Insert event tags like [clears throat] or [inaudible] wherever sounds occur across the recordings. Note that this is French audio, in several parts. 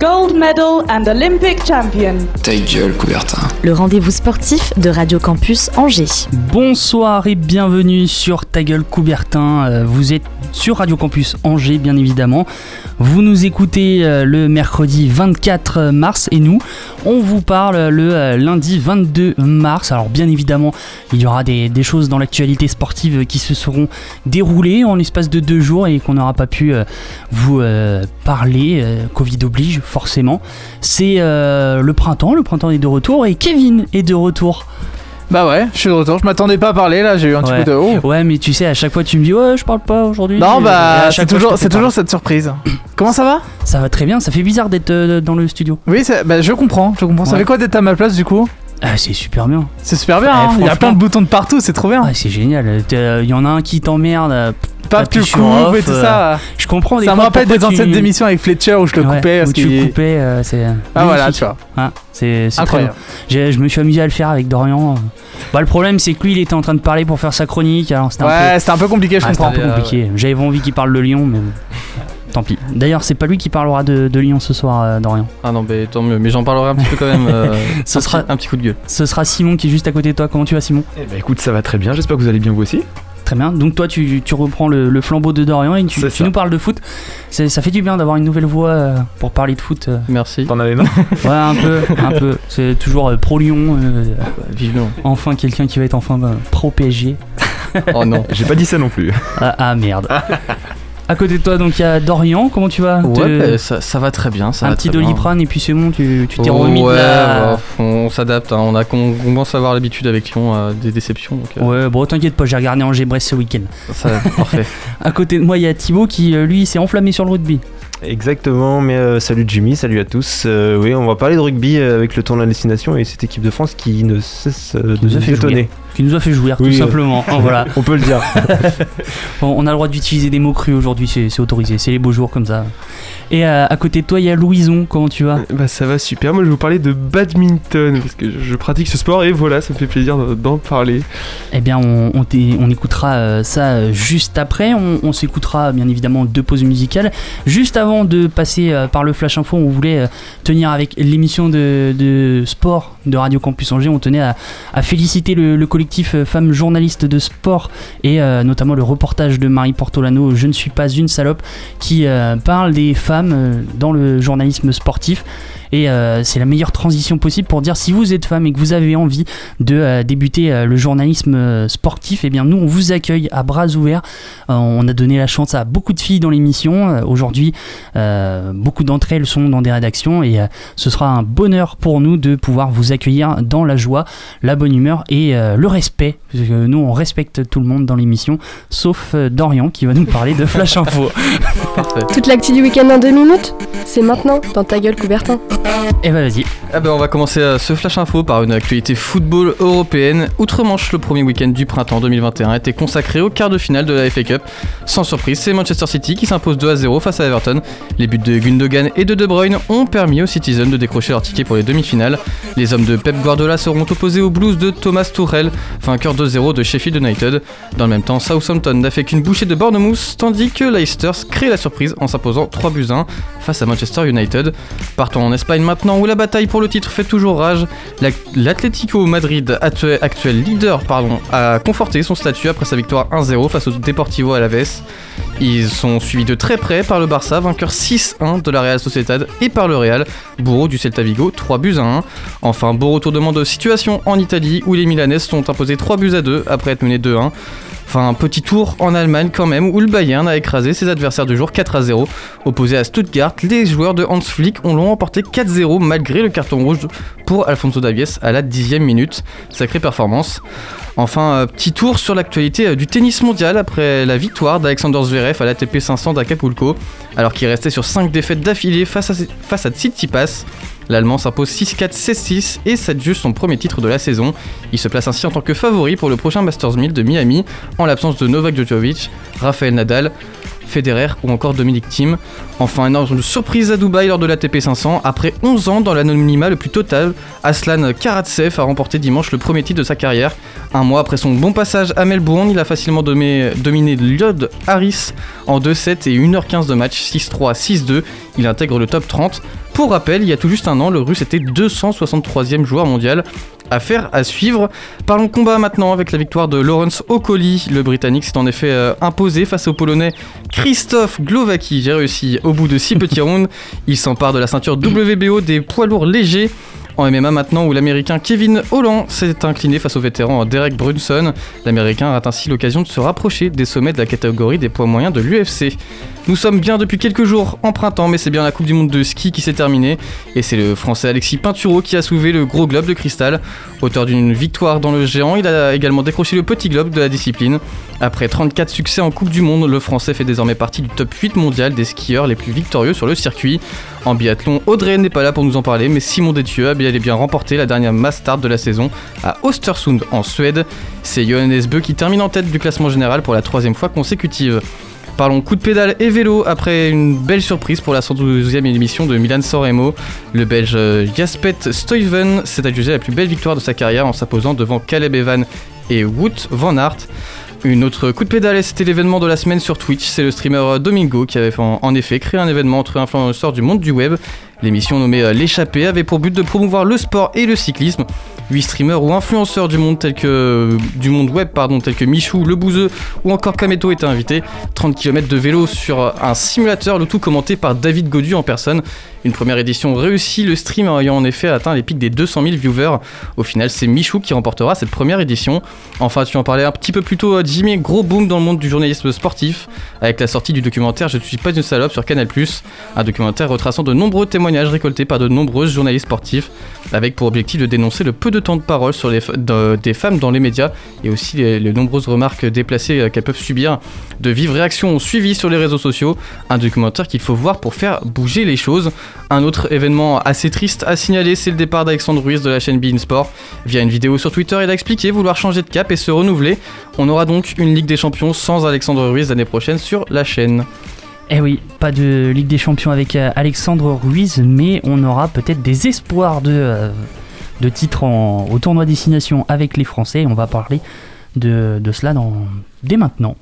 Gold medal and Olympic champion. Ta gueule, Coubertin. le rendez-vous sportif de Radio Campus Angers. Bonsoir et bienvenue sur Ta gueule Coubertin. Euh, Vous êtes sur Radio Campus Angers, bien évidemment. Vous nous écoutez euh, le mercredi 24 mars et nous, on vous parle le euh, lundi 22 mars. Alors, bien évidemment, il y aura des, des choses dans l'actualité sportive qui se seront déroulées en l'espace de deux jours et qu'on n'aura pas pu euh, vous euh, parler. euh, Covid oblige, forcément. C'est euh, le printemps, le printemps est de retour et Kevin est de retour. Bah ouais, je suis de retour. Je m'attendais pas à parler là, j'ai eu un petit coup de oh. Ouais, mais tu sais, à chaque fois tu me dis ouais, je parle pas aujourd'hui. Non bah c'est toujours c'est cette surprise. [clears throat] Comment ça va? Ça va très bien, ça fait bizarre d'être euh, dans le studio. Oui, bah, je comprends, je comprends. Ça fait quoi d'être à ma place du coup? Ah, c'est super bien. C'est super bien. Eh, hein. Il y a plein de boutons de partout, c'est trop bien. Ouais, c'est génial. Il y en a un qui t'emmerde. euh, Pas coupes off, et tout euh, ça. Je comprends. des Ça me rappelle des pourquoi tu- anciennes émissions avec Fletcher où je le Ouais, coupais parce où tu coupais. euh, c'est Ah voilà, tu vois. Hein, c'est Incroyable. Je me suis amusé à le faire avec Dorian. Bah, le problème, c'est que lui, il était en train de parler pour faire sa chronique. Alors, c'était un peu. C'était un peu compliqué, je Ah, c'était comprends. un peu compliqué. J'avais envie qu'il parle de Lyon, mais. Tant pis. D'ailleurs, c'est pas lui qui parlera de, de Lyon ce soir, euh, Dorian. Ah non, mais tant mieux. Mais j'en parlerai un petit peu quand même. euh, [laughs] Ce un, sera- petit, un petit coup de gueule. Ce sera Simon qui est juste à côté de toi. Comment tu vas, Simon? Eh bah écoute, ça va très bien, j'espère que vous allez bien vous aussi. Très bien. Donc toi, tu, tu reprends le, le flambeau de Dorian et tu, nous parles de foot. Ça fait du bien d'avoir une nouvelle voix euh, pour parler de foot. euh. Merci. T'en avais marre? [laughs] Ouais, un peu, un peu. C'est toujours euh, pro Lyon. euh, Vivement. enfin, quelqu'un qui va être enfin euh, pro PSG. Oh non. J'ai pas dit ça non plus. Ah, ah, merde. [laughs] à côté de toi, donc il y a Dorian. Comment tu vas? Ouais, bah, ça, ça va très bien. Ça Un va petit très bien. doliprane et puis c'est bon. Tu tu t'es Oh, remis de ouais, la. bah, on s'adapte. hein. On, a, on commence à avoir l'habitude avec Lyon euh, des déceptions. Donc, euh, Ouais, bon, t'inquiète pas, j'ai regardé Angers-Brest ce week-end. ça, parfait. [laughs] À côté de moi, il y a Thibaut qui, euh, lui, s'est enflammé sur le rugby. Exactement, mais euh, salut Jimmy, salut à tous. Euh, oui, on va parler de rugby euh, avec le tournoi de destination et cette équipe de France qui ne cesse euh, de nous a nous fait étonner. Qui nous a fait jouir, Oui, tout euh, simplement. Oh, voilà. [laughs] On peut le dire. [laughs] Bon, on a le droit d'utiliser des mots crus aujourd'hui, c'est autorisé, c'est les beaux jours comme ça. Et à côté de toi, il y a Louison, comment tu vas? Bah ça va super, moi je vais vous parler de badminton parce que je, je pratique ce sport et voilà, ça me fait plaisir d'en- parler. Eh bien, on, on, t'é- on écoutera ça juste après. On, on s'écoutera bien évidemment deux pauses musicales. Juste avant de passer euh, par le Flash Info, on voulait euh, tenir avec l'émission de, sport de Radio Campus Angers. On tenait à, féliciter le, le collectif euh, Femmes journalistes de sport et notamment le reportage de Marie Portolano, Je ne suis pas une salope, qui parle des femmes dans le journalisme sportif. Et euh, c'est la meilleure transition possible pour dire si vous êtes femme et que vous avez envie de euh, débuter euh, le journalisme sportif, eh bien nous on vous accueille à bras ouverts. On a donné la chance à beaucoup de filles dans l'émission. Aujourd'hui, beaucoup d'entre elles sont dans des rédactions et ce sera un bonheur pour nous de pouvoir vous accueillir dans la joie, la bonne humeur et le respect. Parce que nous on respecte tout le monde dans l'émission, sauf Dorian qui va nous parler de Flash Info. [laughs] Toute l'actu du week-end en deux minutes C'est maintenant dans ta gueule Coubertin. Et bah vas-y. Ah ben on va commencer euh, ce flash info par une actualité football européenne. Outre-Manche, le premier week-end du printemps 2021 était consacré au quart de finale de la FA Cup. Sans surprise, c'est Manchester City qui s'impose 2 à 0 face à Everton. Les buts de Gundogan et de De Bruyne ont permis aux Citizens de décrocher leur ticket pour les demi-finales. Les hommes de Pep Guardiola seront opposés aux Blues de Thomas Tuchel, vainqueur 2-0 de Sheffield United. Dans le même temps, Southampton n'a fait qu'une bouchée de Bournemouth, tandis que Leicester crée la surprise en s'imposant 3 buts à 1 face à Manchester United. Partons en Espagne maintenant où la bataille pour le titre fait toujours rage. La- L'Atlético Madrid, actu- actuel leader, pardon, a conforté son statut après sa victoire 1-0 face au Deportivo Alaves. Ils sont suivis de très près par le Barça, vainqueur 6-1 de la Real Sociedad et par le Real, bourreau du Celta Vigo, 3 buts à 1. Enfin, beau retournement de situation en Italie où les Milanais sont imposés 3 buts à 2 après être menés 2-1. Enfin, un petit tour en Allemagne quand même, où le Bayern a écrasé ses adversaires du jour 4 à 0. Opposés à Stuttgart, les joueurs de Hans Flick ont l'ont emporté 4-0 malgré le carton rouge pour Alfonso Davies à la dixième minute. Sacrée performance. Enfin, euh, petit tour sur l'actualité euh, du tennis mondial après la victoire d'Alexander Zverev à l'ATP 500 d'Acapulco, alors qu'il restait sur 5 défaites d'affilée face à, face à Tsitsipas. L'Allemand s'impose 6-4, 16-6 et s'adjuge son premier titre de la saison. Il se place ainsi en tant que favori pour le prochain Masters 1000 de Miami, en l'absence de Novak Djokovic, Rafael Nadal, Federer ou encore Dominic Thiem. Enfin, énorme surprise à Dubaï lors de l'ATP 500. Après 11 ans dans l'anonymat le plus total, Aslan Karatsev a remporté dimanche le premier titre de sa carrière. Un mois après son bon passage à Melbourne, il a facilement dominé, dominé Lloyd Harris en 2-7 et 1h15 de match, 6-3, 6-2. Il intègre le top 30. Pour rappel, il y a tout juste un an, le russe était 263e joueur mondial. Affaire à suivre. Parlons combat maintenant avec la victoire de Lawrence Okoli. Le Britannique s'est en effet euh, imposé face au Polonais Christophe Glovaki. J'ai réussi au bout de 6 petits rounds. Il s'empare de la ceinture WBO des poids lourds légers. En MMA maintenant où l'américain Kevin Holland s'est incliné face au vétéran Derek Brunson, l'américain a ainsi l'occasion de se rapprocher des sommets de la catégorie des poids moyens de l'UFC. Nous sommes bien depuis quelques jours en printemps, mais c'est bien la Coupe du Monde de ski qui s'est terminée. Et c'est le français Alexis Pinturo qui a soulevé le gros globe de cristal. Auteur d'une victoire dans le géant, il a également décroché le petit globe de la discipline. Après 34 succès en Coupe du Monde, le français fait désormais partie du top 8 mondial des skieurs les plus victorieux sur le circuit. En biathlon, Audrey n'est pas là pour nous en parler, mais Simon Détieux a bien, remporté la dernière mass start de la saison à Östersund en Suède. C'est Johannes Bö qui termine en tête du classement général pour la troisième fois consécutive. Parlons coup de pédale et vélo après une belle surprise pour la 112e émission de Milan Sanremo. Le belge Jaspet Stuyven s'est adjugé la plus belle victoire de sa carrière en s'imposant devant Caleb Evan et Wout van Aert. Une autre coup de pédale, c'était l'événement de la semaine sur Twitch. C'est le streamer Domingo qui avait en, effet créé un événement entre influenceurs du monde du web. L'émission nommée L'échappée avait pour but de promouvoir le sport et le cyclisme. 8 streamers ou influenceurs du monde, tel que, du monde web pardon, tels que Michou, Le Bouzeux ou encore Kameto étaient invités. 30 km de vélo sur un simulateur, le tout commenté par David Godu en personne. Une première édition réussie, le stream ayant en effet atteint les pics des 200 000 viewers. Au final, c'est Michou qui remportera cette première édition. Enfin, tu en parlais un petit peu plus tôt, Jimmy, gros boom dans le monde du journalisme sportif, avec la sortie du documentaire Je ne suis pas une salope sur Canal+, un documentaire retraçant de nombreux témoignages récoltés par de nombreux journalistes sportifs, avec pour objectif de dénoncer le peu de temps de parole sur les de, des femmes dans les médias, et aussi les, nombreuses remarques déplacées qu'elles peuvent subir. De vives réactions ont suivi sur les réseaux sociaux, un documentaire qu'il faut voir pour faire bouger les choses. Un autre événement assez triste à signaler, c'est le départ d'Alexandre Ruiz de la chaîne Bein Sport. Via une vidéo sur Twitter, il a expliqué vouloir changer de cap et se renouveler. On aura donc une Ligue des Champions sans Alexandre Ruiz l'année prochaine sur la chaîne. Eh oui, pas de Ligue des Champions avec euh, Alexandre Ruiz, mais on aura peut-être des espoirs de, euh, de titres en- au tournoi destination avec les Français. On va parler de, de cela dans, dès maintenant.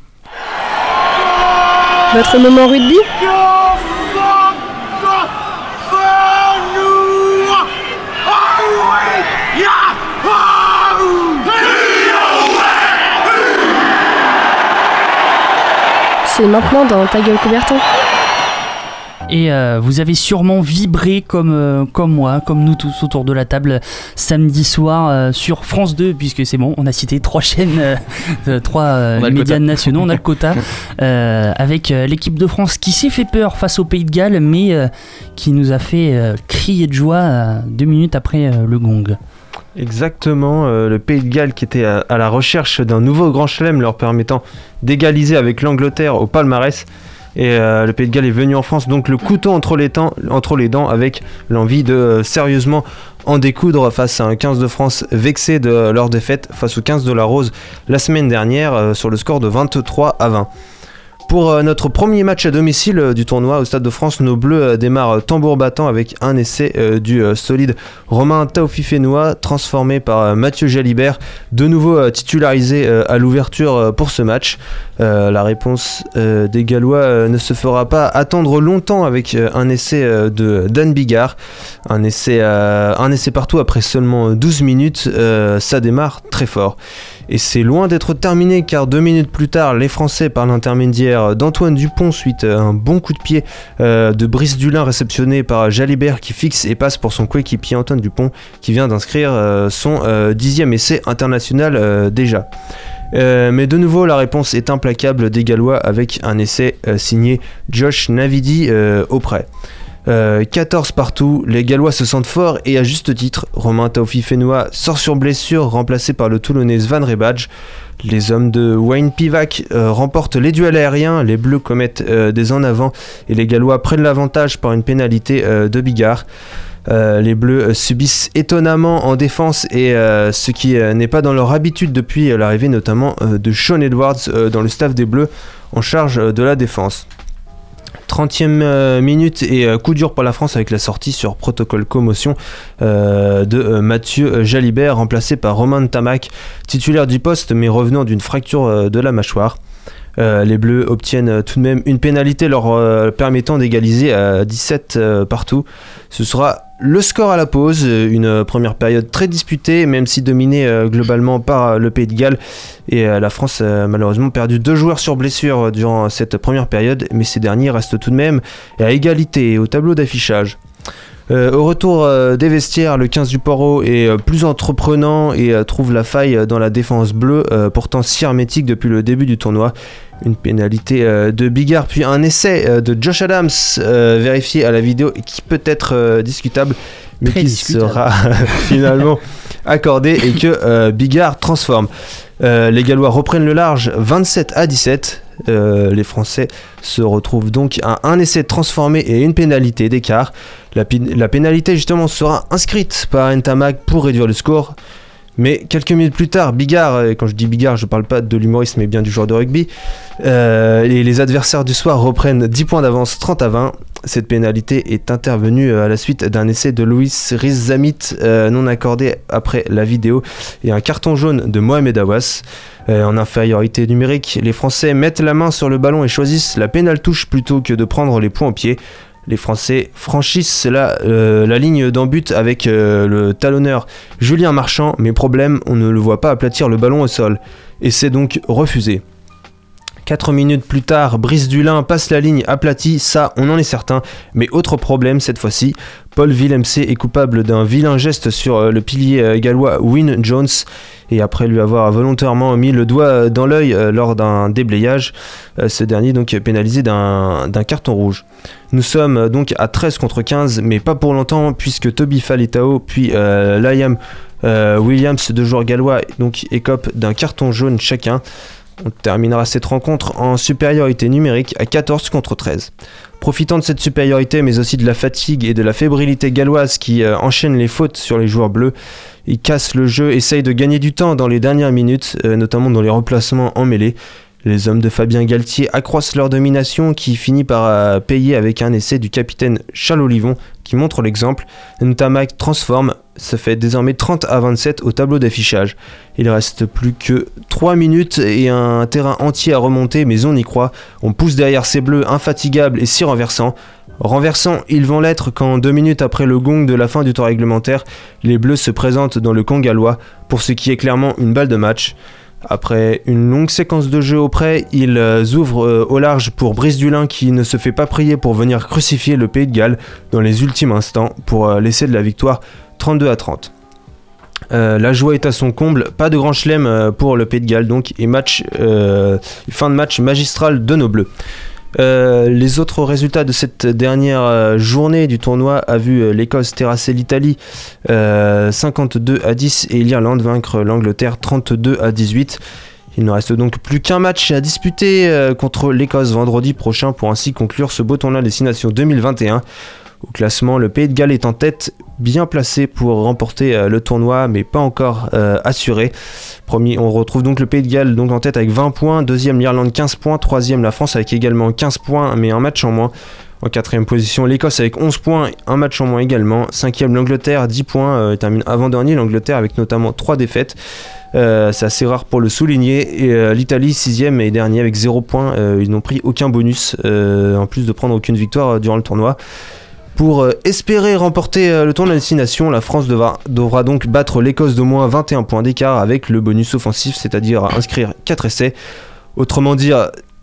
Votre moment rugby? C'est maintenant dans Ta gueule Coubertin. Et euh, vous avez sûrement vibré comme, euh, comme moi, comme nous tous autour de la table samedi soir euh, sur France 2, puisque c'est bon, on a cité trois chaînes, euh, euh, trois euh, médias quota. nationaux, on a le quota, [laughs] euh, avec euh, l'équipe de France qui s'est fait peur face au Pays de Galles, mais euh, qui nous a fait euh, crier de joie euh, deux minutes après euh, le gong. Exactement, euh, le Pays de Galles qui était à, à la recherche d'un nouveau grand chelem leur permettant d'égaliser avec l'Angleterre au palmarès. Et euh, le Pays de Galles est venu en France, donc le couteau entre les, dents, avec l'envie de euh, sérieusement en découdre face à un 15 de France vexé de leur défaite face au 15 de la Rose la semaine dernière euh, sur le score de 23 à 20. Pour euh, notre premier match à domicile euh, du tournoi au Stade de France, nos Bleus euh, démarrent tambour battant avec un essai du solide Romain Taufifénois transformé par Mathieu Jalibert, de nouveau titularisé à l'ouverture pour ce match. La réponse des Gallois ne se fera pas attendre longtemps avec un essai de Dan Bigard. Un essai, partout après seulement 12 minutes, ça démarre très fort. Et c'est loin d'être terminé car deux minutes plus tard, les Français, par l'intermédiaire d'Antoine Dupont, suite à un bon coup de pied euh, de Brice Dulin réceptionné par Jalibert qui fixe et passe pour son coéquipier Antoine Dupont qui vient d'inscrire euh, son euh, dixième essai international déjà. Mais de nouveau, la réponse est implacable des Gallois avec un essai signé Josh Navidi auprès. Euh, 14 partout, les Gallois se sentent forts et à juste titre. Romain Taufifénois sort sur blessure, remplacé par le Toulonnais Svan Rebadj. Les hommes de Wayne Pivac euh, remportent les duels aériens, les Bleus commettent euh, des en avant et les Gallois prennent l'avantage par une pénalité euh, de Bigard. Euh, les Bleus euh, subissent étonnamment en défense et euh, ce qui euh, n'est pas dans leur habitude depuis euh, l'arrivée notamment euh, de Sean Edwards euh, dans le staff des Bleus en charge euh, de la défense. 30e euh, minute et euh, coup dur pour la France avec la sortie sur protocole commotion euh, de Mathieu Jalibert remplacé par Romain Tamac, titulaire du poste mais revenant d'une fracture de la mâchoire. Euh, les Bleus obtiennent euh, tout de même une pénalité leur euh, permettant d'égaliser à 17 euh, partout. Ce sera le score à la pause, une première période très disputée, même si dominée globalement par le Pays de Galles. Et la France a malheureusement perdu deux joueurs sur blessure durant cette première période, mais ces derniers restent tout de même à égalité au tableau d'affichage. Au retour des vestiaires, le 15 du Poro est plus entreprenant et trouve la faille dans la défense bleue, pourtant si hermétique depuis le début du tournoi. Une pénalité euh, de Bigard, puis un essai euh, de Josh Adams euh, vérifié à la vidéo qui peut être discutable, mais Très qui discutable. sera [laughs] finalement accordé et que Bigard transforme. Les Gallois reprennent le large 27 à 17. Euh, les Français se retrouvent donc à un essai transformé et une pénalité d'écart. La pénalité justement sera inscrite par Ntamak pour réduire le score. Mais quelques minutes plus tard, Bigard, et quand je dis Bigard, je parle pas de l'humoriste mais bien du joueur de rugby, euh, et les adversaires du soir reprennent 10 points d'avance, 30 à 20. Cette pénalité est intervenue euh, à la suite d'un essai de Louis Rizamit euh, non accordé après la vidéo et un carton jaune de Mohamed Awas. Euh, en infériorité numérique, les Français mettent la main sur le ballon et choisissent la pénale touche plutôt que de prendre les points au pied. Les Français franchissent la, euh, ligne d'en but avec euh, le talonneur Julien Marchand, mais problème, on ne le voit pas aplatir le ballon au sol. Et c'est donc refusé. 4 minutes plus tard, Brice Dulin passe la ligne aplatie, ça on en est certain, mais autre problème cette fois-ci, Paul Villemc est coupable d'un vilain geste sur euh, le pilier euh, gallois Win Jones, et après lui avoir volontairement mis le doigt euh, dans l'œil lors d'un déblayage, ce dernier donc pénalisé d'un carton rouge. Nous sommes donc à 13 contre 15, mais pas pour longtemps, puisque Toby Falitao puis Liam Williams, deux joueurs gallois, donc écopent d'un carton jaune chacun. On terminera cette rencontre en supériorité numérique à 14 contre 13. Profitant de cette supériorité, mais aussi de la fatigue et de la fébrilité galloise qui euh, enchaîne les fautes sur les joueurs bleus, ils cassent le jeu, essayent de gagner du temps dans les dernières minutes, euh, notamment dans les replacements en mêlée. Les hommes de Fabien Galtier accroissent leur domination qui finit par euh, payer avec un essai du capitaine Charles Olivon qui montre l'exemple. Ntamak transforme, ça fait désormais 30 à 27 au tableau d'affichage. Il reste plus que 3 minutes et un terrain entier à remonter, mais on y croit. On pousse derrière ces bleus infatigables et si renversants. Renversants, ils vont l'être quand deux minutes après le gong de la fin du temps réglementaire, les bleus se présentent dans le camp gallois pour ce qui est clairement une balle de match. Après une longue séquence de jeu auprès, ils euh, ouvrent euh, au large pour Brice Dulin qui ne se fait pas prier pour venir crucifier le Pays de Galles dans les ultimes instants pour euh, laisser de la victoire 32 à 30. Euh, la joie est à son comble, pas de grand chelem pour le Pays de Galles donc et match, fin de match magistral de nos bleus. Euh, les autres résultats de cette dernière euh, journée du tournoi a vu euh, l'Écosse terrasser l'Italie euh, 52 à 10 et l'Irlande vaincre l'Angleterre 32 à 18. Il ne reste donc plus qu'un match à disputer contre l'Écosse vendredi prochain pour ainsi conclure ce beau tournoi Destination 2021. Au classement, le Pays de Galles est en tête, bien placé pour remporter euh, le tournoi, mais pas encore euh, assuré. Premier, on retrouve donc le Pays de Galles donc en tête avec 20 points, deuxième l'Irlande 15 points, troisième la France avec également 15 points, mais un match en moins. En quatrième position, l'Écosse avec 11 points, un match en moins également. Cinquième, l'Angleterre, 10 points, euh, termine avant-dernier, l'Angleterre avec notamment 3 défaites. Euh, c'est assez rare pour le souligner. Et l'Italie, sixième et dernier avec 0 points. Ils n'ont pris aucun bonus, en plus de prendre aucune victoire durant le tournoi. Pour euh, espérer remporter euh, le tournoi de destination, la France devra, donc battre l'Écosse d'au moins 21 points d'écart avec le bonus offensif, c'est-à-dire inscrire 4 essais. Autrement dit,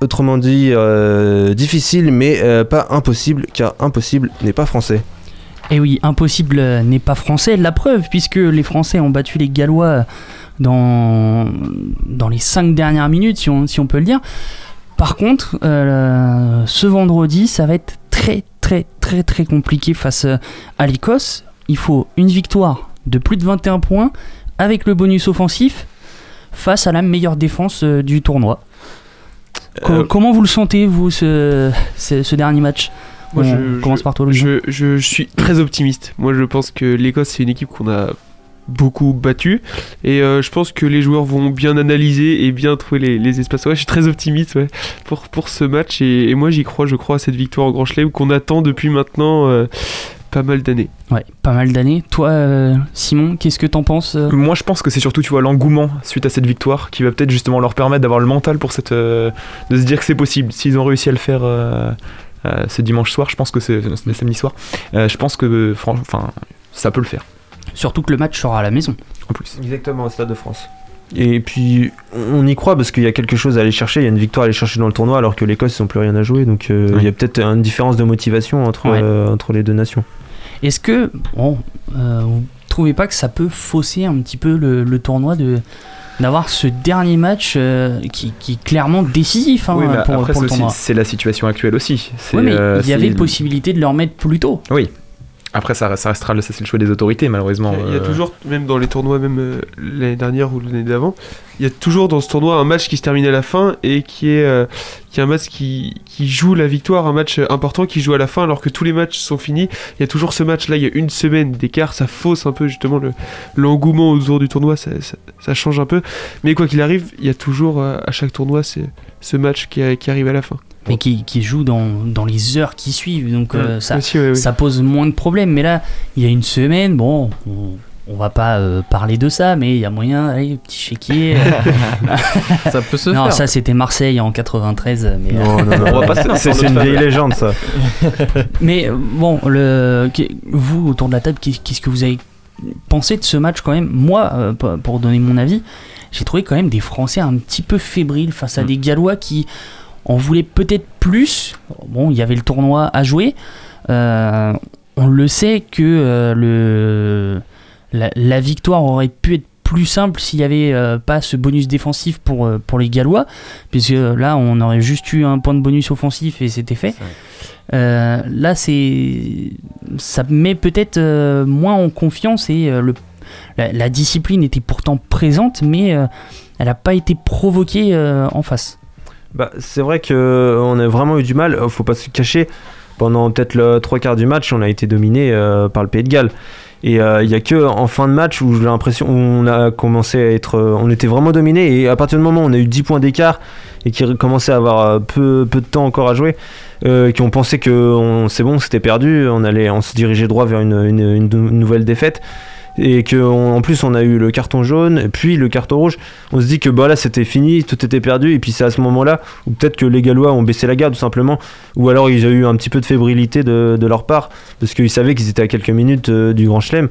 autrement dit euh, difficile, mais euh, pas impossible, car impossible n'est pas français. Et oui, impossible euh, n'est pas français. La preuve, puisque les Français ont battu les Gallois dans, dans les 5 dernières minutes, si on, peut le dire. Par contre, euh, ce vendredi, ça va être très très très très compliqué face euh, à l'Écosse. Il faut une victoire de plus de 21 points avec le bonus offensif face à la meilleure défense euh, du tournoi. Euh, comment vous le sentez, vous, ce, ce, ce dernier match? Moi, On je, commence je- par toi, je suis très optimiste. Moi, je pense que l'Écosse, c'est une équipe qu'on a beaucoup battue. Et euh, je pense que les joueurs vont bien analyser et bien trouver les, les espaces. Ouais, je suis très optimiste ouais, pour, pour ce match. Et, et moi, j'y crois. Je crois à cette victoire en Grand Chelem qu'on attend depuis maintenant euh, pas mal d'années. Ouais, pas mal d'années. Toi, euh, Simon, qu'est-ce que t'en penses euh? Moi, je pense que c'est surtout, tu vois, l'engouement suite à cette victoire qui va peut-être justement leur permettre d'avoir le mental pour cette, euh, de se dire que c'est possible. S'ils ont réussi à le faire euh, euh, ce dimanche soir, je pense que c'est samedi soir. euh, je pense que, franchement, enfin, ça peut le faire. Surtout que le match sera à la maison. En plus. Exactement, au Stade de France. Et puis, on y croit parce qu'il y a quelque chose à aller chercher. Il y a une victoire à aller chercher dans le tournoi alors que l'Écosse, ils n'ont plus rien à jouer. Donc, euh, il y a peut-être une différence de motivation entre, Ouais. euh, entre les deux nations. Est-ce que, bon, euh, vous trouvez pas que ça peut fausser un petit peu le, le tournoi de d'avoir ce dernier match euh, qui, qui est clairement décisif hein, Oui, pour, après, pour le tournoi? c'est la situation actuelle aussi. Oui, mais euh, il y avait possibilité de le remettre plus tôt. Oui. Après, ça, ça restera le, ça, c'est le choix des autorités, malheureusement. Il y a- il y a euh, toujours, même dans les tournois, même euh, l'année dernière ou l'année d'avant, il y a toujours dans ce tournoi un match qui se termine à la fin et qui est, euh, qui est un match qui, qui joue la victoire, un match important qui joue à la fin alors que tous les matchs sont finis. Il y a toujours ce match-là, il y a une semaine d'écart, ça fausse un peu justement le- l'engouement autour du tournoi, ça, ça- ça change un peu. Mais quoi qu'il arrive, il y a toujours euh, à chaque tournoi ce match qui arrive à la fin. Mais qui, qui joue dans, dans les heures qui suivent. Donc euh, ça, aussi, ça pose moins de problèmes. Mais là, il y a une semaine, bon, on, on va pas euh, parler de ça, mais il y a moyen, allez, petit chéquier. [laughs] [laughs] ça peut se non, faire. ça c'était Marseille en 93. Mais, Non, non, non, [laughs] On va pas se- c'est une vieille légende, ça. mais euh, bon, le, vous autour de la table, qu'est- qu'est-ce que vous avez pensé de ce match quand même? Moi, euh, pour- pour donner mon avis, j'ai trouvé quand même des Français un petit peu fébriles face à Mm. des Gallois qui en voulaient peut-être plus. Bon, il y avait le tournoi à jouer. Euh, on le sait que euh, le, la, la victoire aurait pu être plus simple s'il n'y avait euh, pas ce bonus défensif pour, pour les Gallois, puisque là on aurait juste eu un point de bonus offensif et c'était fait. Là c'est ça met peut-être moins en confiance et le, la, la discipline était pourtant présente, mais elle n'a pas été provoquée en face. Bah, c'est vrai qu'on a vraiment eu du mal, euh, faut pas se cacher. Pendant peut-être le trois quarts du match, on a été dominé euh, par le Pays de Galles. Et euh, il y a que en fin de match où j'ai l'impression on a commencé à être. euh, on était vraiment dominé. Et à partir du moment où on a eu 10 points d'écart et qui commençait à avoir euh, peu, peu de temps encore à jouer, euh, qui ont pensé que c'est bon, c'était perdu, on, allait, on se dirigeait droit vers une- une nouvelle défaite. Et que on- en plus on a eu le carton jaune, puis le carton rouge. On se dit que bah là c'était fini, tout était perdu. Et puis c'est à ce moment-là où peut-être que les Gallois ont baissé la garde tout simplement, ou alors ils ont eu un petit peu de fébrilité de, leur part, parce qu'ils savaient qu'ils étaient à quelques minutes euh, du Grand Chelem.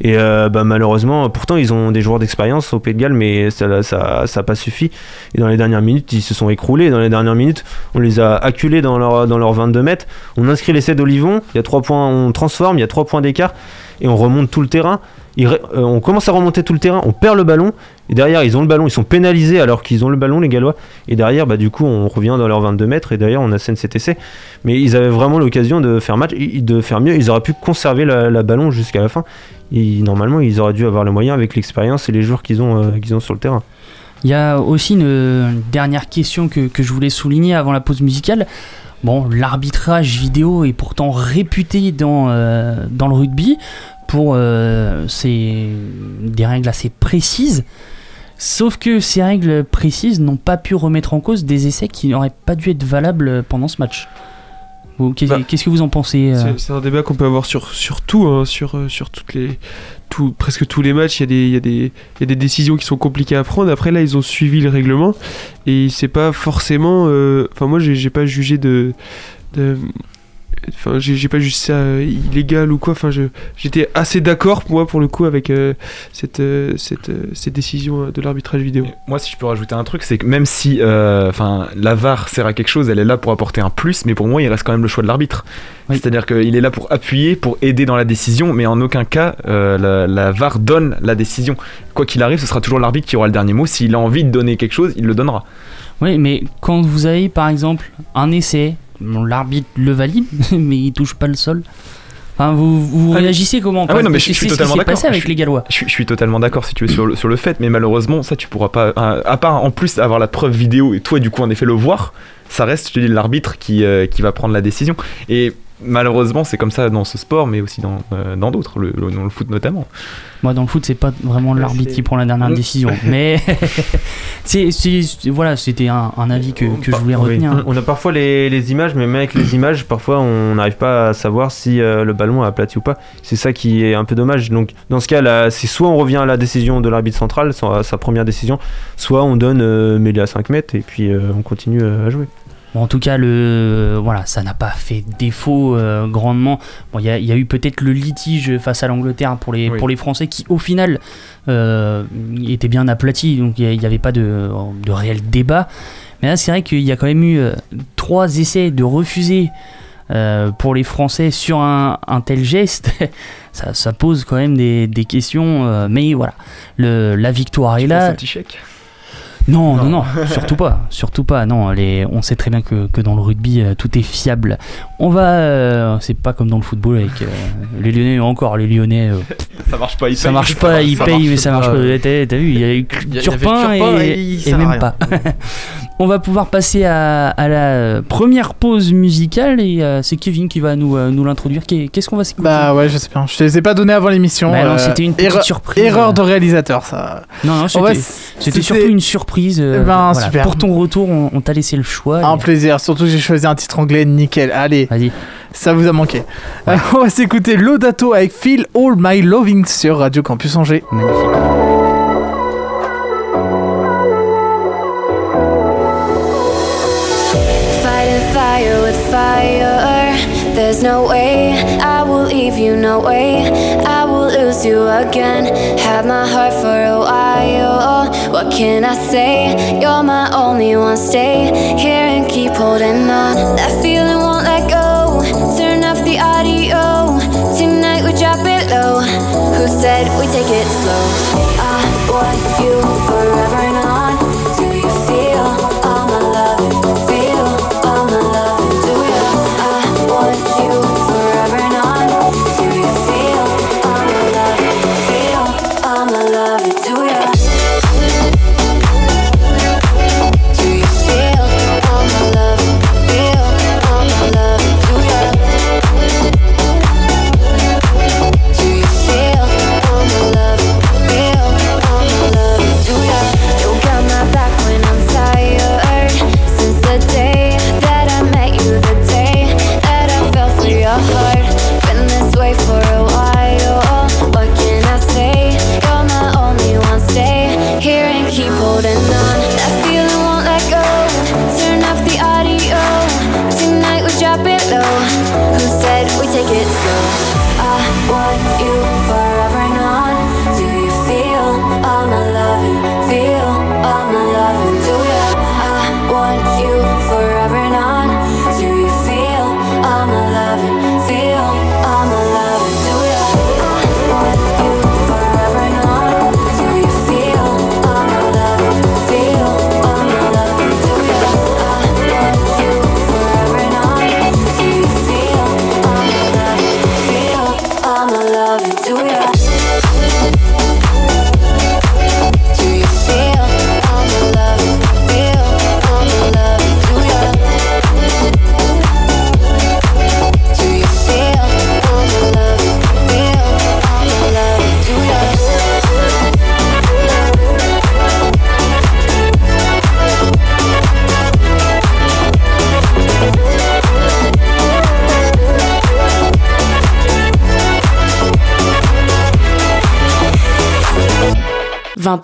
Et euh, bah, malheureusement, pourtant ils ont des joueurs d'expérience au Pays de Galles, mais ça n'a ça, pas suffi. Et dans les dernières minutes, ils se sont écroulés. Dans les dernières minutes, on les a acculés dans leur, dans leur 22 mètres. On inscrit l'essai d'Olivon, il y a 3 points, on transforme, il y a 3 points d'écart, et on remonte tout le terrain. Euh, on commence à remonter tout le terrain, on perd le ballon, et derrière ils ont le ballon, ils sont pénalisés alors qu'ils ont le ballon les Gallois, et derrière bah, du coup on revient dans leurs 22 mètres, et derrière on assène cet essai. Mais ils avaient vraiment l'occasion de faire match, de faire mieux, ils auraient pu conserver la, ballon jusqu'à la fin. Et normalement ils auraient dû avoir les moyens avec l'expérience et les joueurs qu'ils ont, euh, qu'ils ont sur le terrain. Il y a aussi une, dernière question que, je voulais souligner avant la pause musicale. Bon, l'arbitrage vidéo est pourtant réputé dans, euh, dans le rugby pour euh, ses- des règles assez précises. Sauf que ces règles précises n'ont pas pu remettre en cause des essais qui n'auraient pas dû être valables pendant ce match. Qu'est-ce Bah, qu'est-ce que vous en pensez euh C'est- un débat qu'on peut avoir sur, sur tout, hein, sur, euh, sur toutes les, tout, presque tous les matchs. Il y, a des, il, y y a des décisions qui sont compliquées à prendre. Après, là, ils ont suivi le règlement et c'est pas forcément. euh, Enfin, moi, j'ai j'ai pas jugé de. de Enfin, j'ai pas jugé ça euh, illégal ou quoi. Enfin, je- j'étais assez d'accord, moi, pour le coup, avec euh, cette, euh, cette, euh, cette décision de l'arbitrage vidéo. Moi, si je peux rajouter un truc, c'est que même si euh, enfin la VAR sert à quelque chose, elle est là pour apporter un plus, mais pour moi, il reste quand même le choix de l'arbitre. C'est-à-dire qu'il est là pour appuyer, pour aider dans la décision, mais en aucun cas, euh, la, la VAR donne la décision. Quoi qu'il arrive, ce sera toujours l'arbitre qui aura le dernier mot. S'il a envie de donner quelque chose, il le donnera. Oui, mais quand vous avez par exemple un essai, l'arbitre le valide, [laughs] mais il touche pas le sol. Enfin, vous, vous Ah, réagissez comment Ah ouais, non, mais je, suis totalement d'accord. passé avec Je- les Gallois. Je, suis- je suis totalement d'accord si tu veux sur le, sur le fait, mais malheureusement, ça tu pourras pas. À, à part en plus avoir la preuve vidéo et toi du coup en effet le voir, ça reste, je te dis, l'arbitre qui, euh, qui va prendre la décision. Et malheureusement, c'est comme ça dans ce sport, mais aussi dans euh, dans d'autres, le, le- dans le foot notamment. Moi, dans le foot, c'est pas vraiment l'arbitre qui prend la dernière décision. [laughs] Mais [laughs] c'est, c'est- c'est- voilà, c'était un, un avis que, que je voulais Oui. retenir. On a parfois les, les images, mais même avec les images, parfois on n'arrive pas à savoir si euh, le ballon a aplati ou pas. C'est ça qui est un peu dommage. Donc dans ce cas, là, c'est soit on revient à la décision de l'arbitre central, sa, sa première décision, soit on donne euh, mêlée à 5 mètres et puis euh, on continue euh, à jouer. Bon, en tout cas, le, voilà, ça n'a pas fait défaut euh, grandement. Bon, il y, a- il y a eu peut-être le litige face à l'Angleterre pour les, Oui. pour les Français qui, au final, euh, était bien aplati. Donc, il n'y avait pas de, de réel débat. Mais là, c'est vrai qu'il y a quand même eu euh, trois essais de refuser euh, pour les Français sur un, un tel geste. [laughs] ça, ça pose quand même des, des questions. euh, mais voilà, le, la victoire est C'est là. un petit chèque. Non, non, non, surtout pas, surtout pas. Non, les, on sait très bien que, que dans le rugby, euh, tout est fiable. On va, euh, c'est pas comme dans le football avec euh, les Lyonnais encore les Lyonnais. euh, Ça marche pas, ils ça payent. marche pas, ils payent, mais ça marche pas. T'as vu, il y a eu Il y a- Turpin y Turpin et, et et même rien. pas. [laughs] on va pouvoir passer à, à la première pause musicale et euh, c'est Kevin qui va nous, euh, nous l'introduire. Qu'est- Qu'est-ce qu'on va s'écouter? Bah ouais, je sais bien. Je te les ai pas donné avant l'émission. Bah euh, c'était une petite erreur- surprise. Erreur de réalisateur, ça. Non, non, c'était surtout une surprise. euh, Ben, voilà. super. Pour ton retour, on, on t'a laissé le choix. Un et- plaisir, surtout que j'ai choisi un titre anglais nickel. Allez, Vas-y. ça vous a manqué. [laughs] On va s'écouter Lodato avec Feel All My Loving sur Radio Campus Angers. Magnifique. Fire. There's no way I will leave you, no way I will lose you again. Had my heart for a while. What can I say? You're my only one. Stay here and keep holding on. That feeling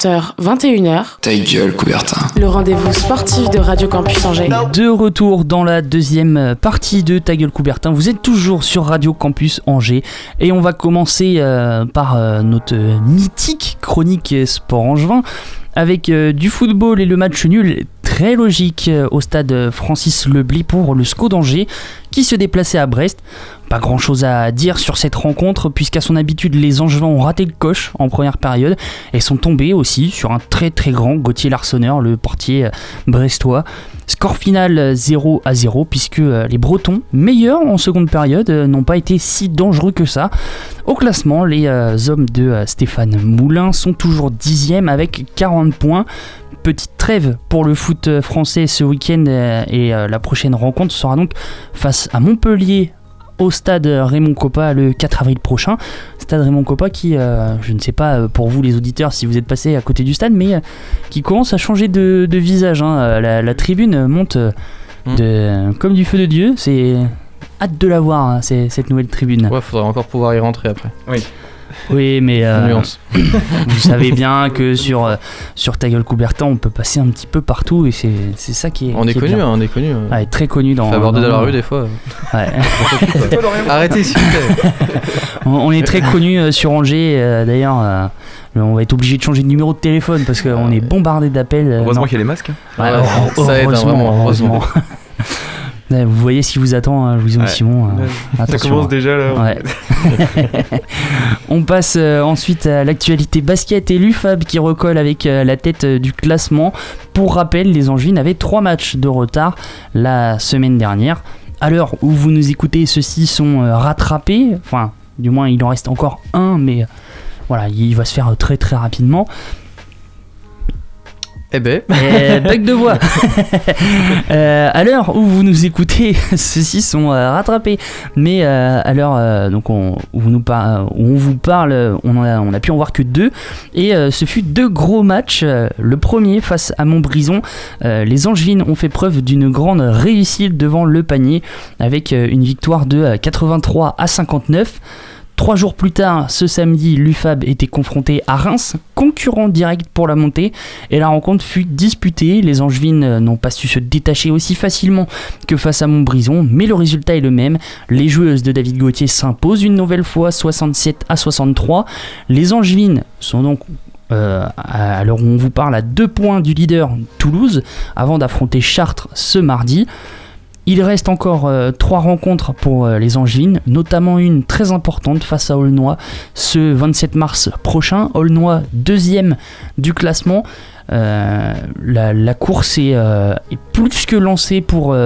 20h, 21h, Ta gueule, Coubertin. le rendez-vous sportif de Radio Campus Angers. De retour dans la deuxième partie de Ta gueule Coubertin. Vous êtes toujours sur Radio Campus Angers et on va commencer euh, par euh, notre mythique chronique sport angevin avec euh, du football et le match nul très logique euh, au stade Francis Leblis pour le SCO d'Angers qui se déplaçait à Brest. Pas grand chose à dire sur cette rencontre puisqu'à son habitude les Angevins ont raté le coche en première période et sont tombés aussi sur un très très grand Gauthier Larsonneur, le portier euh, brestois. Score final euh, 0 à 0 puisque euh, les Bretons, meilleurs en seconde période, euh, n'ont pas été si dangereux que ça. Au classement, les euh, hommes de euh, Stéphane Moulin sont toujours dixièmes avec 40 points. Petite trêve pour le foot euh, français ce week-end euh, et euh, la prochaine rencontre sera donc face à Montpellier au stade Raymond Coppa le 4 avril prochain. Stade Raymond Coppa qui, euh, je ne sais pas euh, pour vous les auditeurs si vous êtes passés à côté du stade, mais euh, qui commence à changer de, de visage. hein. La, la tribune monte de, comme du feu de Dieu. C'est hâte de la voir, hein, c'est- cette nouvelle tribune. Ouais, faudrait encore pouvoir y rentrer après. Oui. Oui, mais euh, [laughs] vous savez bien que sur, euh, sur Ta gueule Coubertin, on peut passer un petit peu partout et c'est c'est ça qui est. On est connu, hein, on est connu. euh. Ouais, très connu dans. Fait aborder dans la dans- rue des fois. Ouais. [laughs] Arrêtez s'il vous plaît. [laughs] on, on est très connu euh, sur Angers. euh, D'ailleurs, euh, on va être obligé de changer de numéro de téléphone parce qu'on est bombardé d'appels. Heureusement non. qu'il y a les masques. hein. Ouais, ça aide, hein, heureusement, vraiment, heureusement. Ouais, Vous voyez ce qui vous attend, hein, Louison Ouais. et Simon. euh, Ouais. [laughs] Ça commence hein. déjà là. Ouais. [laughs] On passe euh, ensuite à l'actualité basket et l'UFAB qui recolle avec euh, la tête euh, du classement. Pour rappel, les Angevines avaient trois matchs de retard la semaine dernière. À l'heure où vous nous écoutez, ceux-ci sont euh, rattrapés. Enfin, du moins, il en reste encore un, mais euh, voilà, il va se faire euh, très très rapidement. Eh ben. Euh, bug de voix. [laughs] Euh, à l'heure où vous nous écoutez, [laughs] ceux-ci sont euh, rattrapés. Mais euh, à l'heure donc on, où, vous nous par- où on vous parle, on a, on a pu en voir que deux. Et ce fut deux gros matchs. Le premier face à Montbrison, les Angevines ont fait preuve d'une grande réussite devant le panier avec une victoire de euh, 83 à 59. Trois jours plus tard, ce samedi, l'UFAB était confronté à Reims, concurrent direct pour la montée, et la rencontre fut disputée. Les Angevines n'ont pas su se détacher aussi facilement que face à Montbrison, mais le résultat est le même. Les joueuses de David Gauthier s'imposent une nouvelle fois 67 à 63. Les Angevines sont donc euh, on vous parle à deux points du leader Toulouse avant d'affronter Chartres ce mardi. Il reste encore euh, trois rencontres pour euh, les Angevines, notamment une très importante face à Aulnois ce 27 mars prochain. Aulnois deuxième du classement. Euh, la, course est, plus que lancée pour,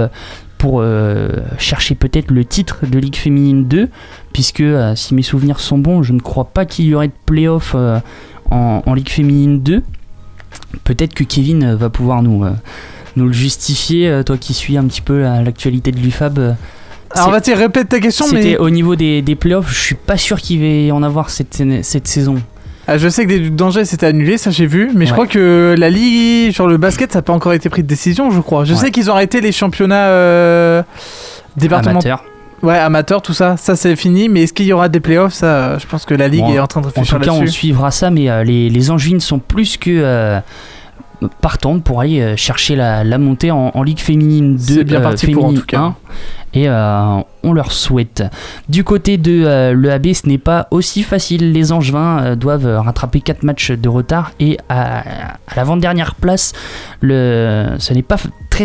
chercher peut-être le titre de Ligue féminine 2, puisque si mes souvenirs sont bons, je ne crois pas qu'il y aurait de playoff en, Ligue féminine 2. Peut-être que Kevin va pouvoir nous, nous le justifier, euh, toi qui suis un petit peu la- l'actualité de l'UFAB. euh, Alors, vas-y, répète ta question, C'était mais. au niveau des, des playoffs, je suis pas sûr qu'il va y en avoir cette, cette saison. Ah, je sais que des dangers c'était annulé, ça j'ai vu, mais je crois que la ligue, sur le basket, ça n'a pas encore été pris de décision, je crois. Je Ouais. sais qu'ils ont arrêté les championnats euh, départementaux. Amateur. Ouais, amateurs, tout ça, ça c'est fini, mais est-ce qu'il y aura des playoffs? Ça, je pense que la ligue Bon, est en train de En réfléchir tout cas, on là-dessus. suivra ça, mais euh, les, les Angevines sont plus que euh, partantes pour aller euh, chercher la, la montée en, en Ligue féminine 2, C'est bien parti pour, en féminine tout cas. 1. Et euh, on leur souhaite. Du côté de euh, l'EAB, ce n'est pas aussi facile. Les Angevins euh, doivent euh, rattraper 4 matchs de retard. Et à, à l'avant-dernière place, le, ce n'est pas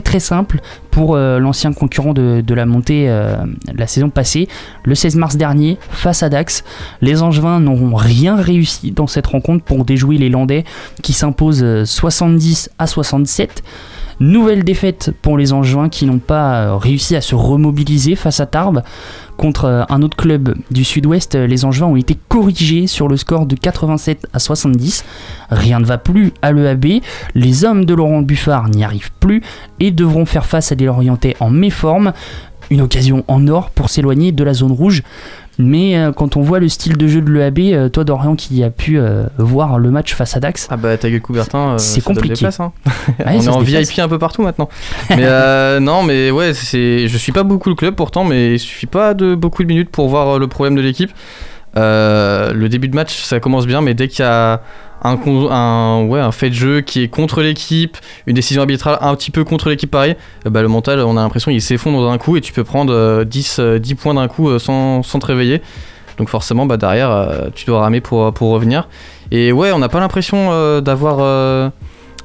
très simple pour euh, l'ancien concurrent de, la montée euh, la saison passée. Le 16 mars dernier, face à Dax, les Angevins n'auront rien réussi dans cette rencontre pour déjouer les Landais qui s'imposent euh, 70 à 67. Nouvelle défaite pour les Angevins qui n'ont pas euh, réussi à se remobiliser face à Tarbes. Contre euh, un autre club du sud-ouest, euh, les Angevins ont été corrigés sur le score de 87 à 70. Rien ne va plus à l'EAB. Les hommes de Laurent Buffard n'y arrivent plus et devront faire face à des Lorientais en méforme. Une occasion en or pour s'éloigner de la zone rouge. Mais euh, quand on voit le style de jeu de l'EAB, euh, toi Dorian qui a pu euh, voir le match face à Dax, Ah bah ta gueule Coubertin, C'est compliqué. déplace, hein. [laughs] Ouais, on est en. VIP un peu partout maintenant. [laughs] mais euh, non, mais ouais, c'est, je suis pas beaucoup le club pourtant, mais il suffit pas de beaucoup de minutes pour voir le problème de l'équipe. Le début de match, ça commence bien, mais dès qu'il y a un, ouais, un fait de jeu qui est contre l'équipe, une décision arbitrale un petit peu contre l'équipe pareil, euh, bah, le mental, on a l'impression qu'il s'effondre d'un coup et tu peux prendre euh, 10, euh, 10 points d'un coup euh, sans, sans te réveiller. Donc forcément, bah, derrière, euh, tu dois ramer pour, pour revenir. Et ouais, on n'a pas l'impression euh, d'avoir euh,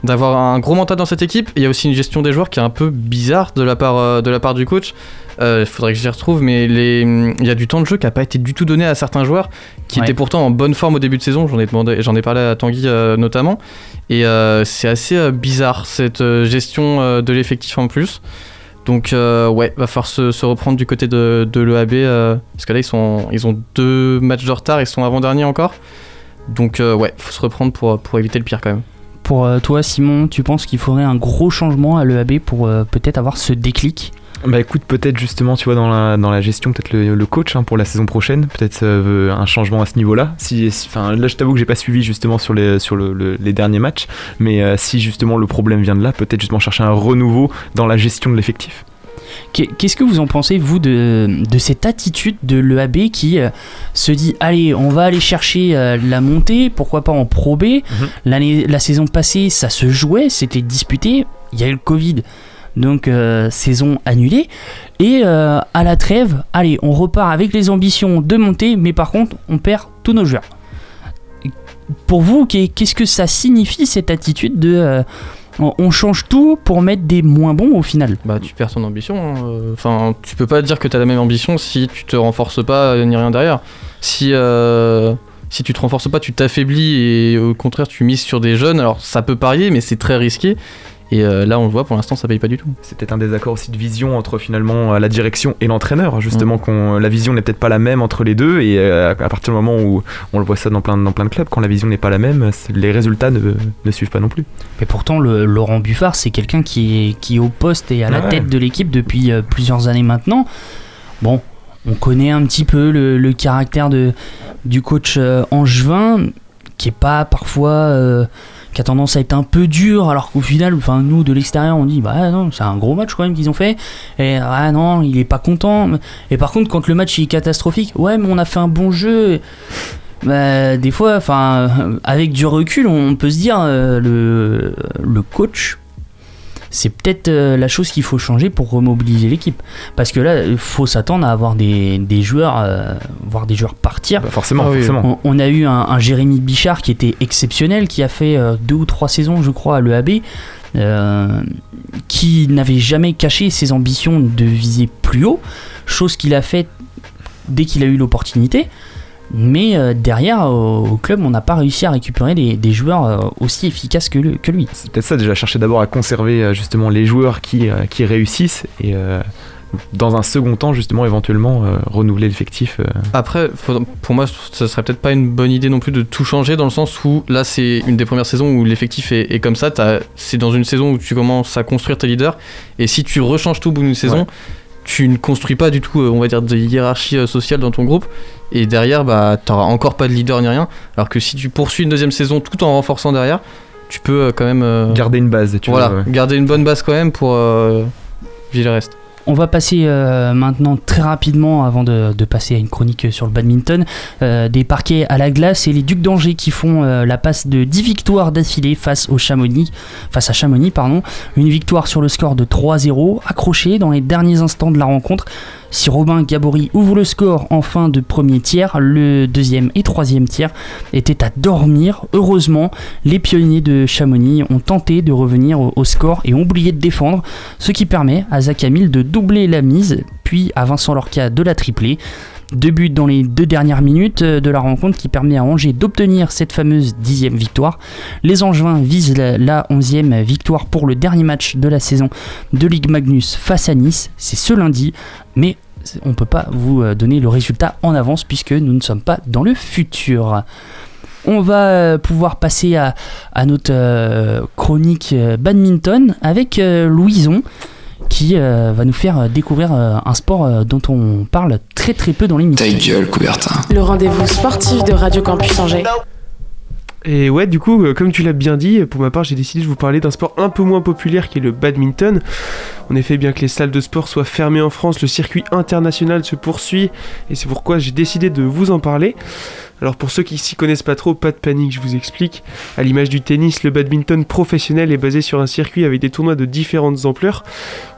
d'avoir un gros mental dans cette équipe. Il y a aussi une gestion des joueurs qui est un peu bizarre de la part, euh, de la part du coach. Il faudrait que j'y retrouve, mais les- il y a du temps de jeu qui n'a pas été du tout donné à certains joueurs qui Ouais. étaient pourtant en bonne forme au début de saison. J'en ai, demandé, j'en ai parlé à Tanguy euh, notamment. Et euh, c'est assez euh, bizarre cette euh, gestion euh, de l'effectif en plus. Donc euh, ouais, va falloir se, se reprendre du côté de, de l'EAB euh, parce que là ils, sont, ils ont deux matchs de retard, ils sont avant-derniers encore. Donc euh, ouais, faut se reprendre pour, pour éviter le pire quand même. Pour euh, toi Simon, tu penses qu'il faudrait un gros changement à l'EAB pour euh, peut-être avoir ce déclic? Bah écoute, peut-être justement, tu vois, dans la, dans la gestion, peut-être le, coach hein, pour la saison prochaine, peut-être euh, un changement à ce niveau-là. Si, là, je t'avoue que j'ai pas suivi justement sur les, sur le- le- les derniers matchs, mais si justement le problème vient de là, peut-être justement chercher un renouveau dans la gestion de l'effectif. Qu'est- Qu'est-ce que vous en pensez, vous, de, de cette attitude de l'EAB qui euh, se dit Allez, on va aller chercher euh, la montée, pourquoi pas en Pro B L'année, La saison passée, ça se jouait, c'était disputé, il y a eu le Covid, donc euh, saison annulée. Et à la trêve, allez, on repart avec les ambitions de monter, mais par contre, on perd tous nos joueurs. Pour vous, qu'est- qu'est-ce que ça signifie cette attitude de. On change tout pour mettre des moins bons au final Bah, tu perds ton ambition. hein. Enfin, tu peux pas dire que tu as la même ambition si tu te renforces pas euh, ni rien derrière. Si, euh, si tu te renforces pas, tu t'affaiblis et au contraire, tu mises sur des jeunes. Alors, ça peut parier, mais c'est très risqué. Et euh, là, on le voit, pour l'instant, ça paye pas du tout. C'est peut-être un désaccord aussi de vision entre finalement euh, la direction et l'entraîneur. Justement, qu'on la vision n'est peut-être pas la même entre les deux. Et euh, à partir du moment où on le voit ça dans plein, dans plein de clubs, quand la vision n'est pas la même, les résultats ne, ne suivent pas non plus. Mais pourtant, le, Laurent Buffard, c'est quelqu'un qui est, qui est au poste et à la Ouais. tête de l'équipe depuis euh, plusieurs années maintenant. Bon, on connaît un petit peu le, le caractère de, du coach euh, Angevin, qui est pas parfois. euh, qui a tendance à être un peu dur, alors qu'au final, enfin nous de l'extérieur, on dit bah non, c'est un gros match quand même qu'ils ont fait. Et ah non, il est pas content. Et par contre, quand le match est catastrophique, ouais, mais on a fait un bon jeu. Bah, des fois, enfin, avec du recul, on peut se dire euh, le, le coach, c'est peut-être euh, la chose qu'il faut changer pour remobiliser l'équipe. Parce que là, il faut s'attendre à avoir des, des joueurs, euh, voir des joueurs partir. forcément, Ah oui, forcément. On, on a eu un, un Jérémy Bichard qui était exceptionnel, qui a fait euh, deux ou trois saisons, je crois, à l'EAB. euh, qui n'avait jamais caché ses ambitions de viser plus haut, chose qu'il a fait dès qu'il a eu l'opportunité. Mais euh, derrière, au, au club, on n'a pas réussi à récupérer des, des joueurs euh, aussi efficaces que, le- que lui. C'est peut-être ça déjà, chercher d'abord à conserver euh, justement les joueurs qui, euh, qui réussissent et euh, dans un second temps justement éventuellement euh, renouveler l'effectif. euh. Après, faut- pour moi, ce serait peut-être pas une bonne idée non plus de tout changer dans le sens où là, c'est une des premières saisons où l'effectif est, est comme ça. T'as- C'est dans une saison où tu commences à construire tes leaders et si tu rechanges tout au bout d'une saison, tu ne construis pas du tout, on va dire, de hiérarchie sociale dans ton groupe et derrière, bah, t'auras encore pas de leader ni rien. Alors que si tu poursuis une deuxième saison tout en renforçant derrière, tu peux euh, quand même euh, Garder une base, tu voilà, ouais. garder une bonne base quand même pour euh, viser le reste. On va passer euh, maintenant très rapidement, avant de, de passer à une chronique sur le badminton, euh, des parquets à la glace et les Ducs d'Angers qui font euh, la passe de 10 victoires d'affilée face, au Chamonix, face à Chamonix. Pardon. Une victoire sur le score de 3-0, accrochée dans les derniers instants de la rencontre. Si Robin Gabory ouvre le score en fin de premier tiers, le deuxième et troisième tiers étaient à dormir. Heureusement, les pionniers de Chamonix ont tenté de revenir au, score et ont oublié de défendre, ce qui permet à Zach Hamil de doubler la mise, puis à Vincent Lorca de la tripler. Deux buts dans les deux dernières minutes euh, de la rencontre qui permet à Angers d'obtenir cette fameuse dixième victoire. Les Angevins visent la, onzième victoire pour le dernier match de la saison de Ligue Magnus face à Nice. C'est ce lundi, mais on ne peut pas vous euh, donner le résultat en avance puisque nous ne sommes pas dans le futur. On va euh, pouvoir passer à, notre chronique badminton avec Louison qui euh, va nous faire euh, découvrir euh, un sport euh, dont on parle très très peu dans l'émission. Ta gueule, Coubertin. Le rendez-vous sportif de Radio Campus Angers. Et ouais, du coup, comme tu l'as bien dit, pour ma part, j'ai décidé de vous parler d'un sport un peu moins populaire qui est le badminton. En effet, bien que les salles de sport soient fermées en France, le circuit international se poursuit et c'est pourquoi j'ai décidé de vous en parler. Alors pour ceux qui s'y connaissent pas trop, pas de panique, je vous explique. À l'image du tennis, le badminton professionnel est basé sur un circuit avec des tournois de différentes ampleurs.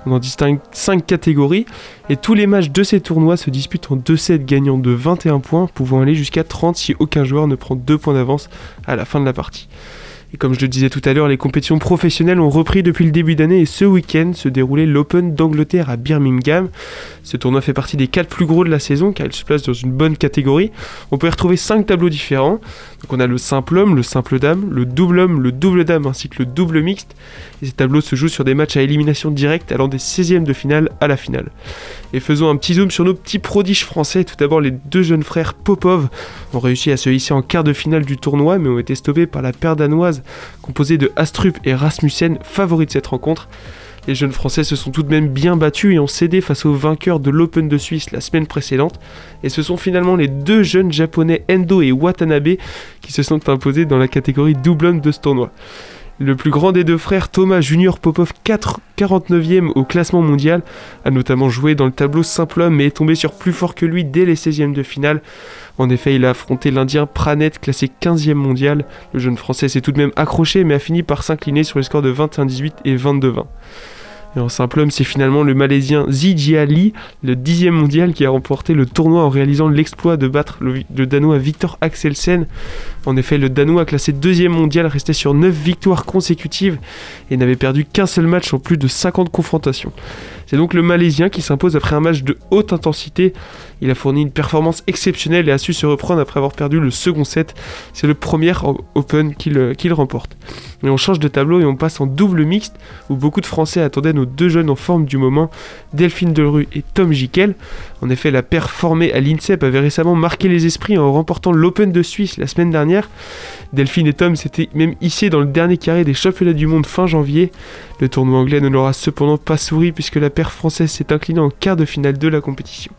On en distingue 5 catégories et tous les matchs de ces tournois se disputent en 2 sets gagnants de 21 points, pouvant aller jusqu'à 30 si aucun joueur ne prend 2 points d'avance à la fin de la partie. Et comme je le disais tout à l'heure, les compétitions professionnelles ont repris depuis le début d'année et ce week-end se déroulait l'Open d'Angleterre à Birmingham. Ce tournoi fait partie des 4 plus gros de la saison car il se place dans une bonne catégorie. On peut y retrouver 5 tableaux différents. Donc on a le simple homme, le simple dame, le double homme, le double dame ainsi que le double mixte. Et ces tableaux se jouent sur des matchs à élimination directe allant des 16e de finale à la finale. Et faisons un petit zoom sur nos petits prodiges français. Tout d'abord, les deux jeunes frères Popov ont réussi à se hisser en quart de finale du tournoi, mais ont été stoppés par la paire danoise composée de Astrup et Rasmussen, favoris de cette rencontre. Les jeunes Français se sont tout de même bien battus et ont cédé face aux vainqueurs de l'Open de Suisse la semaine précédente. Et ce sont finalement les deux jeunes japonais Endo et Watanabe qui se sont imposés dans la catégorie double homme de ce tournoi. Le plus grand des deux frères, Thomas Junior Popov, 4 49e au classement mondial, a notamment joué dans le tableau simple homme mais est tombé sur plus fort que lui dès les 16e de finale. En effet, il a affronté l'Indien Pranet, classé 15e mondial. Le jeune Français s'est tout de même accroché mais a fini par s'incliner sur les scores de 21-18 et 22-20. Et en simple homme, c'est finalement le Malaisien Zijia Lee, le dixième mondial, qui a remporté le tournoi en réalisant l'exploit de battre le, le Danois Victor Axelsen. En effet, le Danois classé deuxième mondial restait sur 9 victoires consécutives et n'avait perdu qu'un seul match en plus de 50 confrontations. C'est donc le Malaisien qui s'impose après un match de haute intensité. Il a fourni une performance exceptionnelle et a su se reprendre après avoir perdu le second set. C'est le premier Open qu'il qu'il remporte. Mais on change de tableau et on passe en double mixte où beaucoup de Français attendaient nos deux jeunes en forme du moment, Delphine Delru et Tom Jikel. En effet, la paire formée à l'INSEP avait récemment marqué les esprits en remportant l'Open de Suisse la semaine dernière. Delphine et Tom s'étaient même hissés dans le dernier carré des championnats du monde fin janvier. Le tournoi anglais ne leur a cependant pas souri puisque la paire française s'est inclinée en quart de finale de la compétition.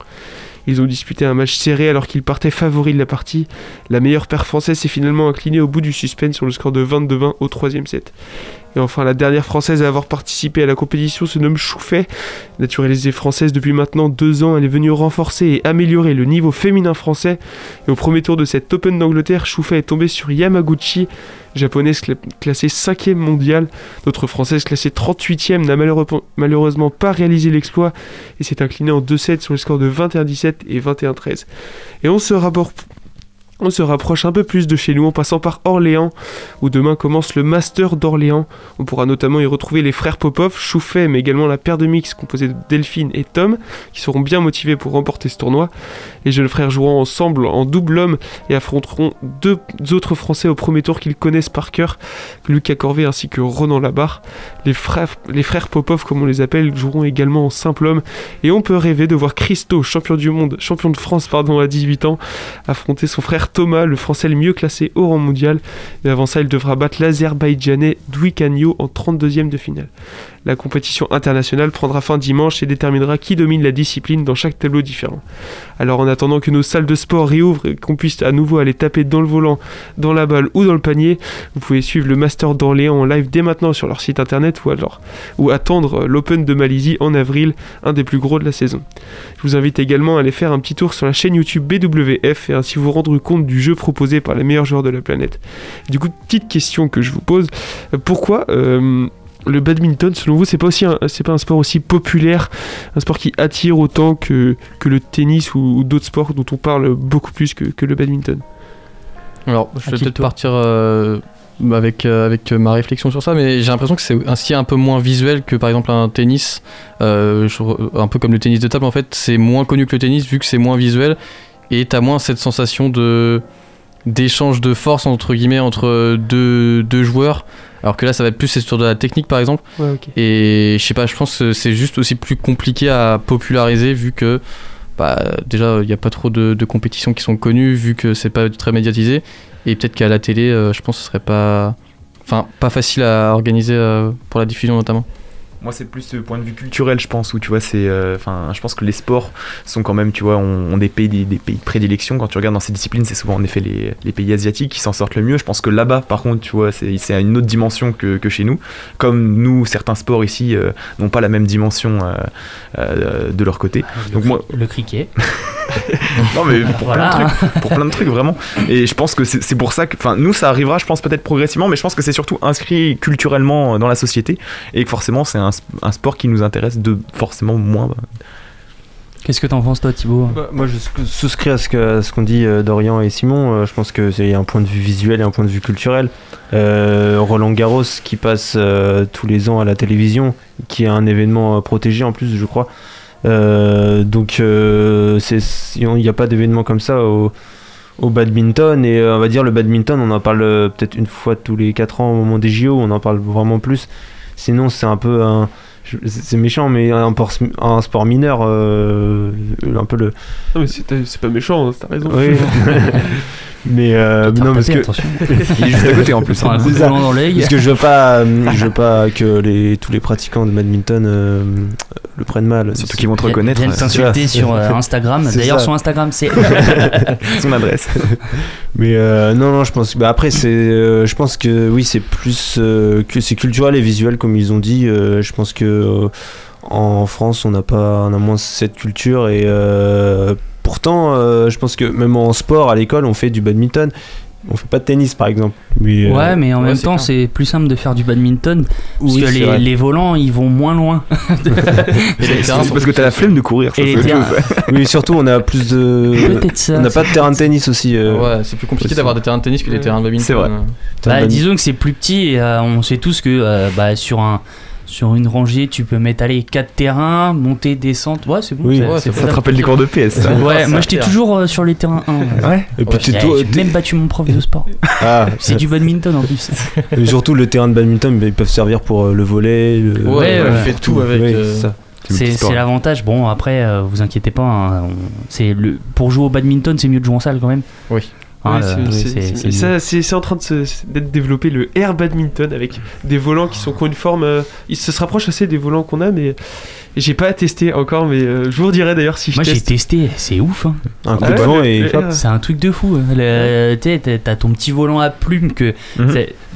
Ils ont disputé un match serré alors qu'ils partaient favoris de la partie. La meilleure paire française s'est finalement inclinée au bout du suspense sur le score de 22-20 au troisième set. Et enfin, la dernière française à avoir participé à la compétition se nomme Chouffet. Naturalisée française depuis maintenant deux ans, elle est venue renforcer et améliorer le niveau féminin français. Et au premier tour de cette Open d'Angleterre, Chouffet est tombée sur Yamaguchi, japonaise cla classée 5ème mondiale. Notre française classée 38ème n'a malheureusement pas réalisé l'exploit et s'est inclinée en 2-7 sur le score de 21-17 et 21-13. Et on se rapporte on se rapproche un peu plus de chez nous en passant par Orléans, où demain commence le Master d'Orléans. On pourra notamment y retrouver les frères Popov, Chouffet, mais également la paire de mix composée de Delphine et Tom, qui seront bien motivés pour remporter ce tournoi. Les jeunes frères joueront ensemble en double homme et affronteront deux autres Français au premier tour qu'ils connaissent par cœur, Lucas Corvé ainsi que Ronan Labarre. Les frères, Popov, comme on les appelle, joueront également en simple homme, et on peut rêver de voir Christo, champion du monde, champion de France pardon, à 18 ans, affronter son frère Thomas, le français le mieux classé au rang mondial. Mais avant ça, il devra battre l'Azerbaïdjanais Douikanyo en 32e de finale. La compétition internationale prendra fin dimanche et déterminera qui domine la discipline dans chaque tableau différent. Alors en attendant que nos salles de sport réouvrent et qu'on puisse à nouveau aller taper dans le volant, dans la balle ou dans le panier, vous pouvez suivre le Master d'Orléans en live dès maintenant sur leur site internet ou alors ou attendre l'Open de Malaisie en avril, un des plus gros de la saison. Je vous invite également à aller faire un petit tour sur la chaîne YouTube BWF et ainsi vous rendre compte du jeu proposé par les meilleurs joueurs de la planète. Du coup, petite question que je vous pose, pourquoi euh, le badminton, selon vous, c'est pas aussi c'est pas un sport aussi populaire, un sport qui attire autant que, que le tennis ou, ou d'autres sports dont on parle beaucoup plus que, que le badminton? Alors, je vais peut-être partir euh, avec, euh, avec ma réflexion sur ça, mais j'ai l'impression que c'est ainsi un peu moins visuel que par exemple un tennis, euh, un peu comme le tennis de table en fait, c'est moins connu que le tennis vu que c'est moins visuel et t'as moins cette sensation de d'échange de force entre guillemets entre deux, deux joueurs. Alors que là ça va être plus sur de la technique par exemple. Ouais, okay. et je sais pas je pense que c'est juste aussi plus compliqué à populariser vu que bah, déjà il n'y a pas trop de, de, compétitions qui sont connues vu que c'est pas très médiatisé. Et peut-être qu'à la télé euh, je pense que ce serait pas enfin pas facile à organiser euh, pour la diffusion notamment moi, c'est plus le point de vue culturel, je pense, où tu vois, c'est. Enfin, euh, je pense que les sports sont quand même, tu vois, ont, ont des pays, des, des, pays de prédilection. Quand tu regardes dans ces disciplines, c'est souvent en effet les, les, pays asiatiques qui s'en sortent le mieux. Je pense que là-bas, par contre, tu vois, c'est à une autre dimension que, que, chez nous. Comme nous, certains sports ici euh, n'ont pas la même dimension euh, de leur côté. Le Donc, moi. Le cricket. [laughs] non, mais pour, voilà. plein de trucs, pour plein de trucs, vraiment. [laughs] Et je pense que c'est pour ça que. Enfin, nous, ça arrivera, je pense, peut-être progressivement, mais je pense que c'est surtout inscrit culturellement dans la société et que forcément, c'est un un, un, sport qui nous intéresse de forcément moins. Qu'est-ce que t'en penses toi Thibaut? Bah, Moi je souscris à ce qu'on ce qu dit euh, Dorian et Simon, euh, je pense qu'il y a un point de vue visuel et un point de vue culturel. Euh, Roland Garros qui passe euh, tous les ans à la télévision, qui est un événement protégé en plus je crois. donc il n'y a pas d'événement comme ça au, au, badminton et on va dire le badminton on en parle peut-être une fois tous les 4 ans au moment des JO, on en parle vraiment plus. Sinon, c'est un peu un. C'est méchant, mais un, un sport mineur, euh, un peu le. Non, mais c'est pas méchant, hein, t'as raison. Oui. [laughs] Mais euh, non, parce que attention. [laughs] Il est juste à côté en plus. C'est ça. volant dans l'œil. Parce que je veux pas, euh, je veux pas que les, tous les pratiquants de badminton euh, le prennent mal. Surtout qu'ils vont te reconnaître. Viennent t'insulter C'est sur euh, [laughs] Instagram. C'est D'ailleurs, ça. sur Instagram, c'est. [laughs] Son adresse. Mais euh, non, non, je pense. Bah après, c'est, euh, je pense que oui, c'est plus euh, que c'est culturel et visuel comme ils ont dit. Euh, je pense que euh, en France, on n'a pas, on a moins cette culture et euh, pourtant, euh, je pense que même en sport à l'école, on fait du badminton. On fait pas de tennis, par exemple. Mais, euh, Ouais, mais en ouais, même c'est temps, clair. c'est plus simple de faire du badminton. Parce Oui, que les, volants, ils vont moins loin. [laughs] [laughs] C'est c'est parce que t'as la flemme de courir. ça, Et les terrains-. [laughs] Oui, surtout, on a plus de. Peut-être ça, On n'a pas de terrain de tennis aussi. euh, Ouais, c'est plus compliqué d'avoir des terrains de tennis que des terrains de badminton. C'est vrai. Bah, disons que c'est plus petit et euh, on sait tous que euh, bah, sur, un, sur une rangée, tu peux mettre allez, 4 terrains, monter, descente. Ouais, c'est bon. Oui, c'est- ouais, ça Ça te rappelle les cours de PS. ça. Ouais, moi j'étais toujours euh, sur les terrains 1. Ouais. Et puis t'es- même battu mon prof de sport. [laughs] Ah, C'est du badminton en plus. [laughs] Et surtout le terrain de badminton, ils peuvent servir pour euh, le volet. Le... Ouais, Ouais, ouais, ouais. fait tout avec. Euh, c'est ça. C'est l'avantage. Bon, après, euh, vous inquiétez pas. hein, on- c'est le, pour jouer au badminton, c'est mieux de jouer en salle quand même. Oui. Hein, Ouais, c'est- en train d'être développé le air badminton avec des volants qui sont qui ont une forme. euh, ils se rapprochent assez des volants qu'on a, mais j'ai pas testé encore. Mais euh, je vous redirai d'ailleurs si je Moi j'ai testé, c'est ouf. hein. Un coup de vent le- et. C'est un truc de fou. hein. T'as- ton petit volant à plumes que Mhm.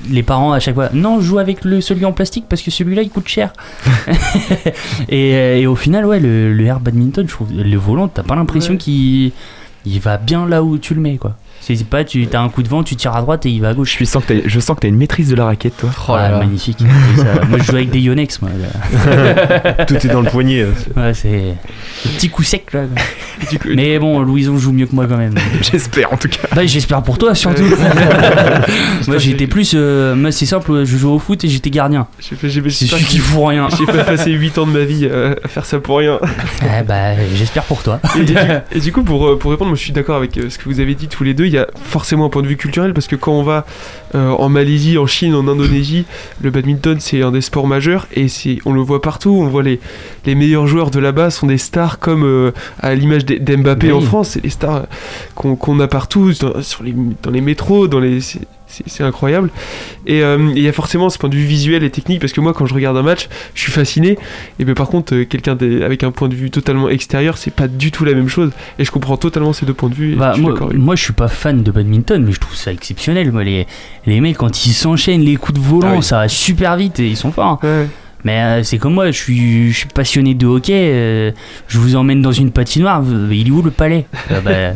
les parents à chaque fois. Non, joue avec le, celui en plastique parce que celui-là il coûte cher. [laughs] et, euh, et au final, ouais, le, le air badminton, je trouve le volant, t'as pas l'impression Ouais. qu'il il va bien là où tu le mets quoi. C'est pas, tu as un coup de vent, tu tires à droite et il va à Je, gauche. suis sens que t'as- je sens que t'as une maîtrise de la raquette, toi. Oh là Ah, là. magnifique. Ça- moi je joue avec des Yonex. Moi, là. [laughs] Tout est dans le poignet. euh, Ouais, c'est petit coup sec là. Coup- Mais bon, Louison joue mieux que moi quand même. J'espère en tout cas. Bah, j'espère pour toi surtout. [laughs] [laughs] moi j'étais plus. euh, moi c'est simple, je joue au foot et j'étais gardien. J'ai fait- j'ai- C'est celui qui fout rien. J'ai pas passé 8 ans de ma vie euh, à faire ça pour rien. Eh bah, j'espère pour toi. Et, et du, et du coup, pour, euh, pour répondre, moi je suis d'accord avec euh, ce que vous avez dit tous les deux. Il y a forcément un point de vue culturel parce que quand on va euh, en Malaisie, en Chine, en Indonésie, le badminton c'est un des sports majeurs et on le voit partout. On voit les, les meilleurs joueurs de là-bas sont des stars comme euh, à l'image d'Mbappé Oui. en France. C'est les stars qu'on, a partout, dans, sur les, dans les métros, dans les. C'est- incroyable. Et euh, il y a forcément ce point de vue visuel et technique parce que moi, quand je regarde un match, je suis fasciné. Et bien, par contre, euh, quelqu'un avec un point de vue totalement extérieur, c'est pas du tout la même chose. Et je comprends totalement ces deux points de vue. et Bah, je moi, je suis pas fan de badminton, mais je trouve ça exceptionnel. Moi, les, les mecs, quand ils s'enchaînent les coups de volant, Ah oui. ça va super vite et ils sont forts. Ouais. Mais euh, c'est comme moi, je suis, je suis passionné de hockey. euh, je vous emmène dans une patinoire. Il est où le palais? Euh,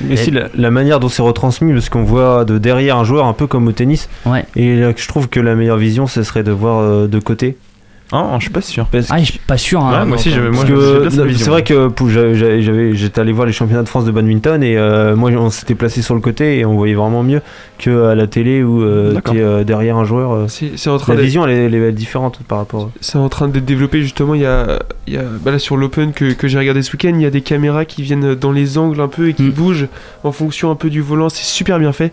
Mais aussi la, la manière dont c'est retransmis, parce qu'on voit de derrière un joueur un peu comme au tennis. Ouais. Et là, je trouve que la meilleure vision, ce serait de voir euh, de côté. Ah, je suis pas sûr. Parce Ah, je suis pas sûr. hein. Ouais, moi aussi, j'avais- moi, c'est vrai que j'avais- j'étais allé voir les championnats de France de badminton et euh, moi on s'était placé sur le côté et on voyait vraiment mieux que à la télé où euh, euh, derrière un joueur. euh, en train la vision elle est, elle est différente par rapport. c'est en train d'être développé justement. Il y a, il y a bah là sur l'Open que, que j'ai regardé ce week-end, il y a des caméras qui viennent dans les angles un peu et qui Mm. bougent en fonction un peu du volant. C'est super bien fait.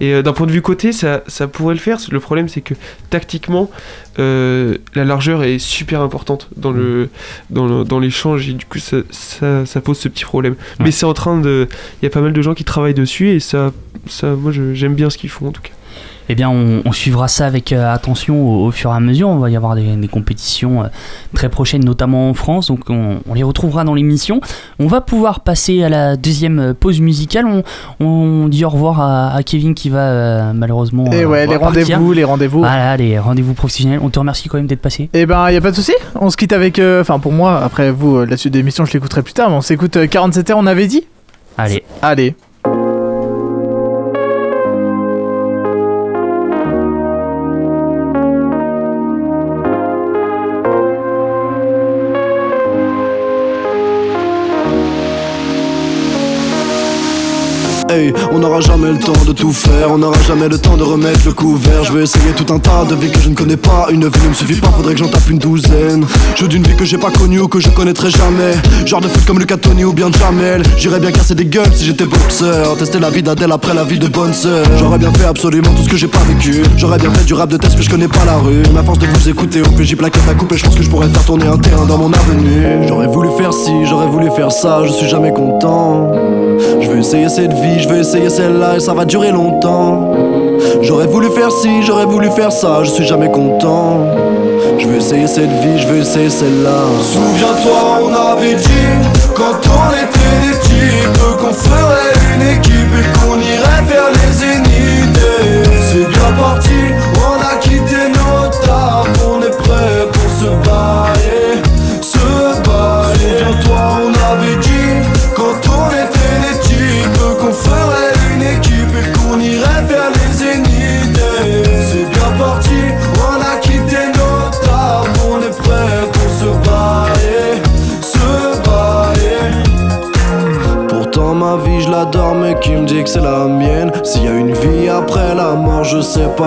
Et euh, d'un point de vue côté, ça, ça pourrait le faire. Le problème, c'est que tactiquement, euh, la largeur est super importante dans le dans, l'échange et du coup ça, ça, ça pose ce petit problème. Ouais. Mais c'est en train de, il y a pas mal de gens qui travaillent dessus et ça, ça, moi je- j'aime bien ce qu'ils font en tout cas. Eh bien, on, on suivra ça avec euh, attention au, au fur et à mesure. On va y avoir des, des compétitions euh, très prochaines, notamment en France. Donc, on, on les retrouvera dans l'émission. On va pouvoir passer à la deuxième euh, pause musicale. On, on dit au revoir à, à Kevin qui va euh, malheureusement. Et euh, ouais, les rendez-vous, les rendez-vous. Voilà, les rendez-vous professionnels. On te remercie quand même d'être passé. Eh ben, y a pas de souci. On se quitte avec. euh, Enfin, pour moi, après vous, la suite de l'émission, je l'écouterai plus tard, mais on s'écoute euh, 47 heures, on avait dit Allez. Allez. N'aura jamais le temps de tout faire, on n'aura jamais le temps de remettre le couvert. Je vais essayer tout un tas de vies que je ne connais pas. Une vie ne me suffit pas, faudrait que j'en tape une douzaine. Je d'une vie que j'ai pas connue ou que je connaîtrai jamais. Genre de foot comme Lucas Tony ou bien Jamel. J'irais bien casser des gueules si j'étais boxeur. Tester la vie d'Adèle après la vie de bonne sœur. J'aurais bien fait absolument tout ce que j'ai pas vécu. J'aurais bien fait du rap de test, mais je connais pas la rue. Ma force de vous écouter, au PJ plaquette à couper, je pense que je pourrais faire tourner un terrain dans mon avenue. J'aurais voulu faire ci, j'aurais voulu faire ça, je suis jamais content. Je veux essayer cette vie, je veux essayer celle et ça va durer longtemps. J'aurais voulu faire ci, j'aurais voulu faire ça, je suis jamais content. Je veux essayer cette vie, je veux essayer celle-là. Souviens-toi, on avait dit quand on était des types qu'on ferait une équipe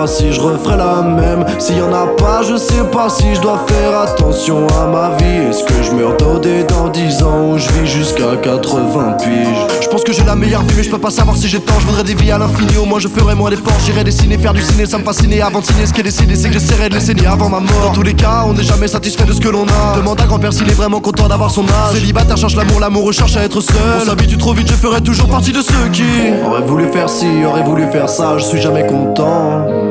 si je referai la même. S'il y en a pas je sais pas si je dois faire attention à ma vie. Est-ce que je meurs dodé dans 10 ans ou je vis jusqu'à 80 piges Je pense que j'ai la meilleure vie mais je peux pas savoir si j'ai tort Je voudrais des vies à l'infini au moins je ferai moins d'efforts. J'irai dessiner, faire du ciné ça me fascinait. Avant de signer Ce qui est décidé c'est que j'essaierai de les saigner avant ma mort. Dans tous les cas on n'est jamais satisfait de ce que l'on a. Demande à grand-père s'il est vraiment content d'avoir son âge. Célibataire cherche l'amour, l'amour recherche à être seul. On s'habitue trop vite je ferai toujours partie de ceux qui Aurait voulu faire ci, aurait voulu faire ça, je suis jamais content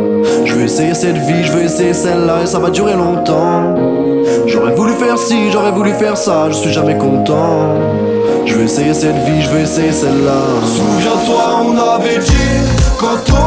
Je veux essayer cette vie, je veux essayer celle-là et ça va durer longtemps. J'aurais voulu faire ci, j'aurais voulu faire ça, je suis jamais content. Je veux essayer cette vie, je veux essayer celle-là. Souviens-toi, on avait dit quand on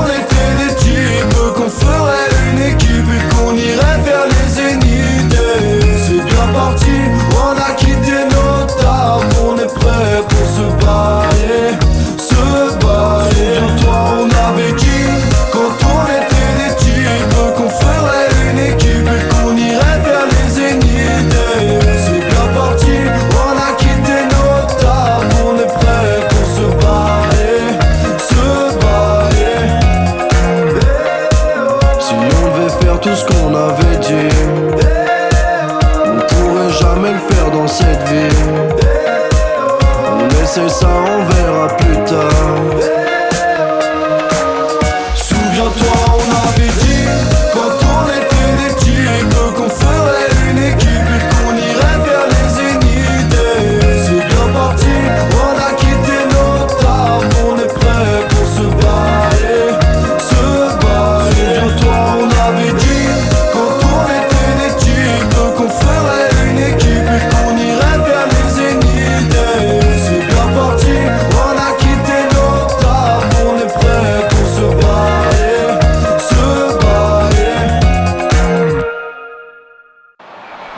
cette vie. Essaie ça, on verra plus tard.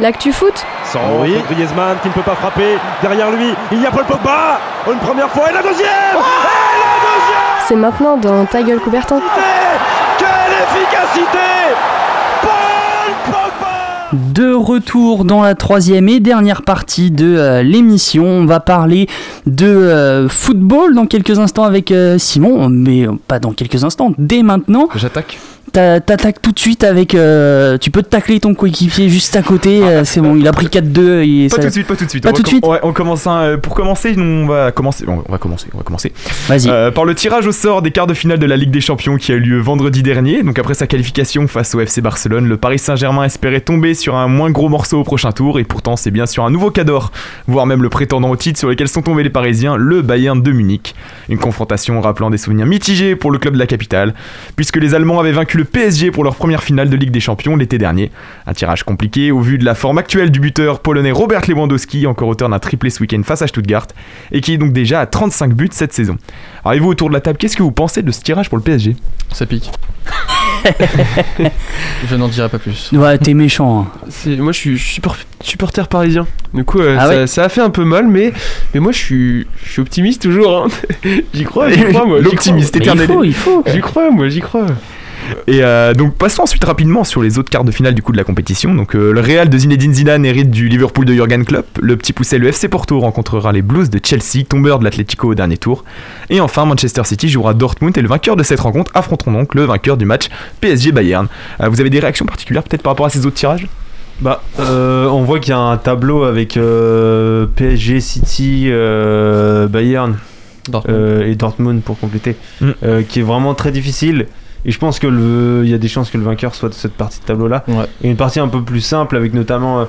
L'actu foot Sans oui. Griezmann qui ne peut pas frapper. Derrière lui, il y a Paul Pogba. Une première fois et la deuxième Et la deuxième C'est maintenant dans Ta gueule Coubertin. Quelle efficacité Paul Pogba De retour dans la troisième et dernière partie de euh, l'émission, on va parler de euh, football dans quelques instants avec euh, Simon, mais pas dans quelques instants, dès maintenant. J'attaque. T'a- T'attaques tout de suite avec. euh, tu peux tacler ton coéquipier juste à côté, euh, c'est bon, il a pris 4-2. et Pas ça- tout de suite, pas tout de suite. Pas on tout va de suite. on commence un- euh, pour commencer, on va commencer. on va commencer. On va commencer. Vas-y. Euh, par le tirage au sort des quarts de finale de la Ligue des Champions qui a eu lieu vendredi dernier. Donc après sa qualification face au FC Barcelone, le Paris Saint-Germain espérait tomber sur un moins gros morceau au prochain tour et pourtant c'est bien sur un nouveau cador, voire même le prétendant au titre sur lequel sont tombés les Parisiens, le Bayern de Munich. Une confrontation rappelant des souvenirs mitigés pour le club de la capitale, puisque les Allemands avaient vaincu le PSG pour leur première finale de Ligue des Champions l'été dernier. Un tirage compliqué au vu de la forme actuelle du buteur polonais Robert Lewandowski, encore auteur d'un triplé ce week-end face à Stuttgart, et qui est donc déjà à 35 buts cette saison. Alors, et vous autour de la table, qu'est-ce que vous pensez de ce tirage pour le PSG Ça pique. [laughs] je n'en dirai pas plus. Ouais, t'es méchant. hein. Moi, je suis, por- supporter parisien. Du coup, euh, Ah ça, ouais ça a fait un peu mal, mais, mais moi, je suis, je suis optimiste toujours. hein. [laughs] j'y crois, j'y [laughs] crois, moi. L'optimiste éternel. il faut. J'y crois, moi, j'y crois. Et euh, donc passons ensuite rapidement sur les autres quarts de finale du coup de la compétition. Donc euh, le Real de Zinedine Zidane hérite du Liverpool de Jurgen Klopp. Le petit poussé le FC Porto rencontrera les Blues de Chelsea, tombeur de l'Atlético au dernier tour. Et enfin Manchester City jouera Dortmund et le vainqueur de cette rencontre affronteront donc le vainqueur du match PSG Bayern. Euh, vous avez des réactions particulières peut-être par rapport à ces autres tirages? Bah, euh, on voit qu'il y a un tableau avec euh, PSG, City, euh, Bayern Dortmund. euh, et Dortmund pour compléter, Mm. euh, qui est vraiment très difficile. Et je pense que le, il y a des chances que le vainqueur soit de cette partie de tableau-là. Ouais. Et une partie un peu plus simple avec notamment euh,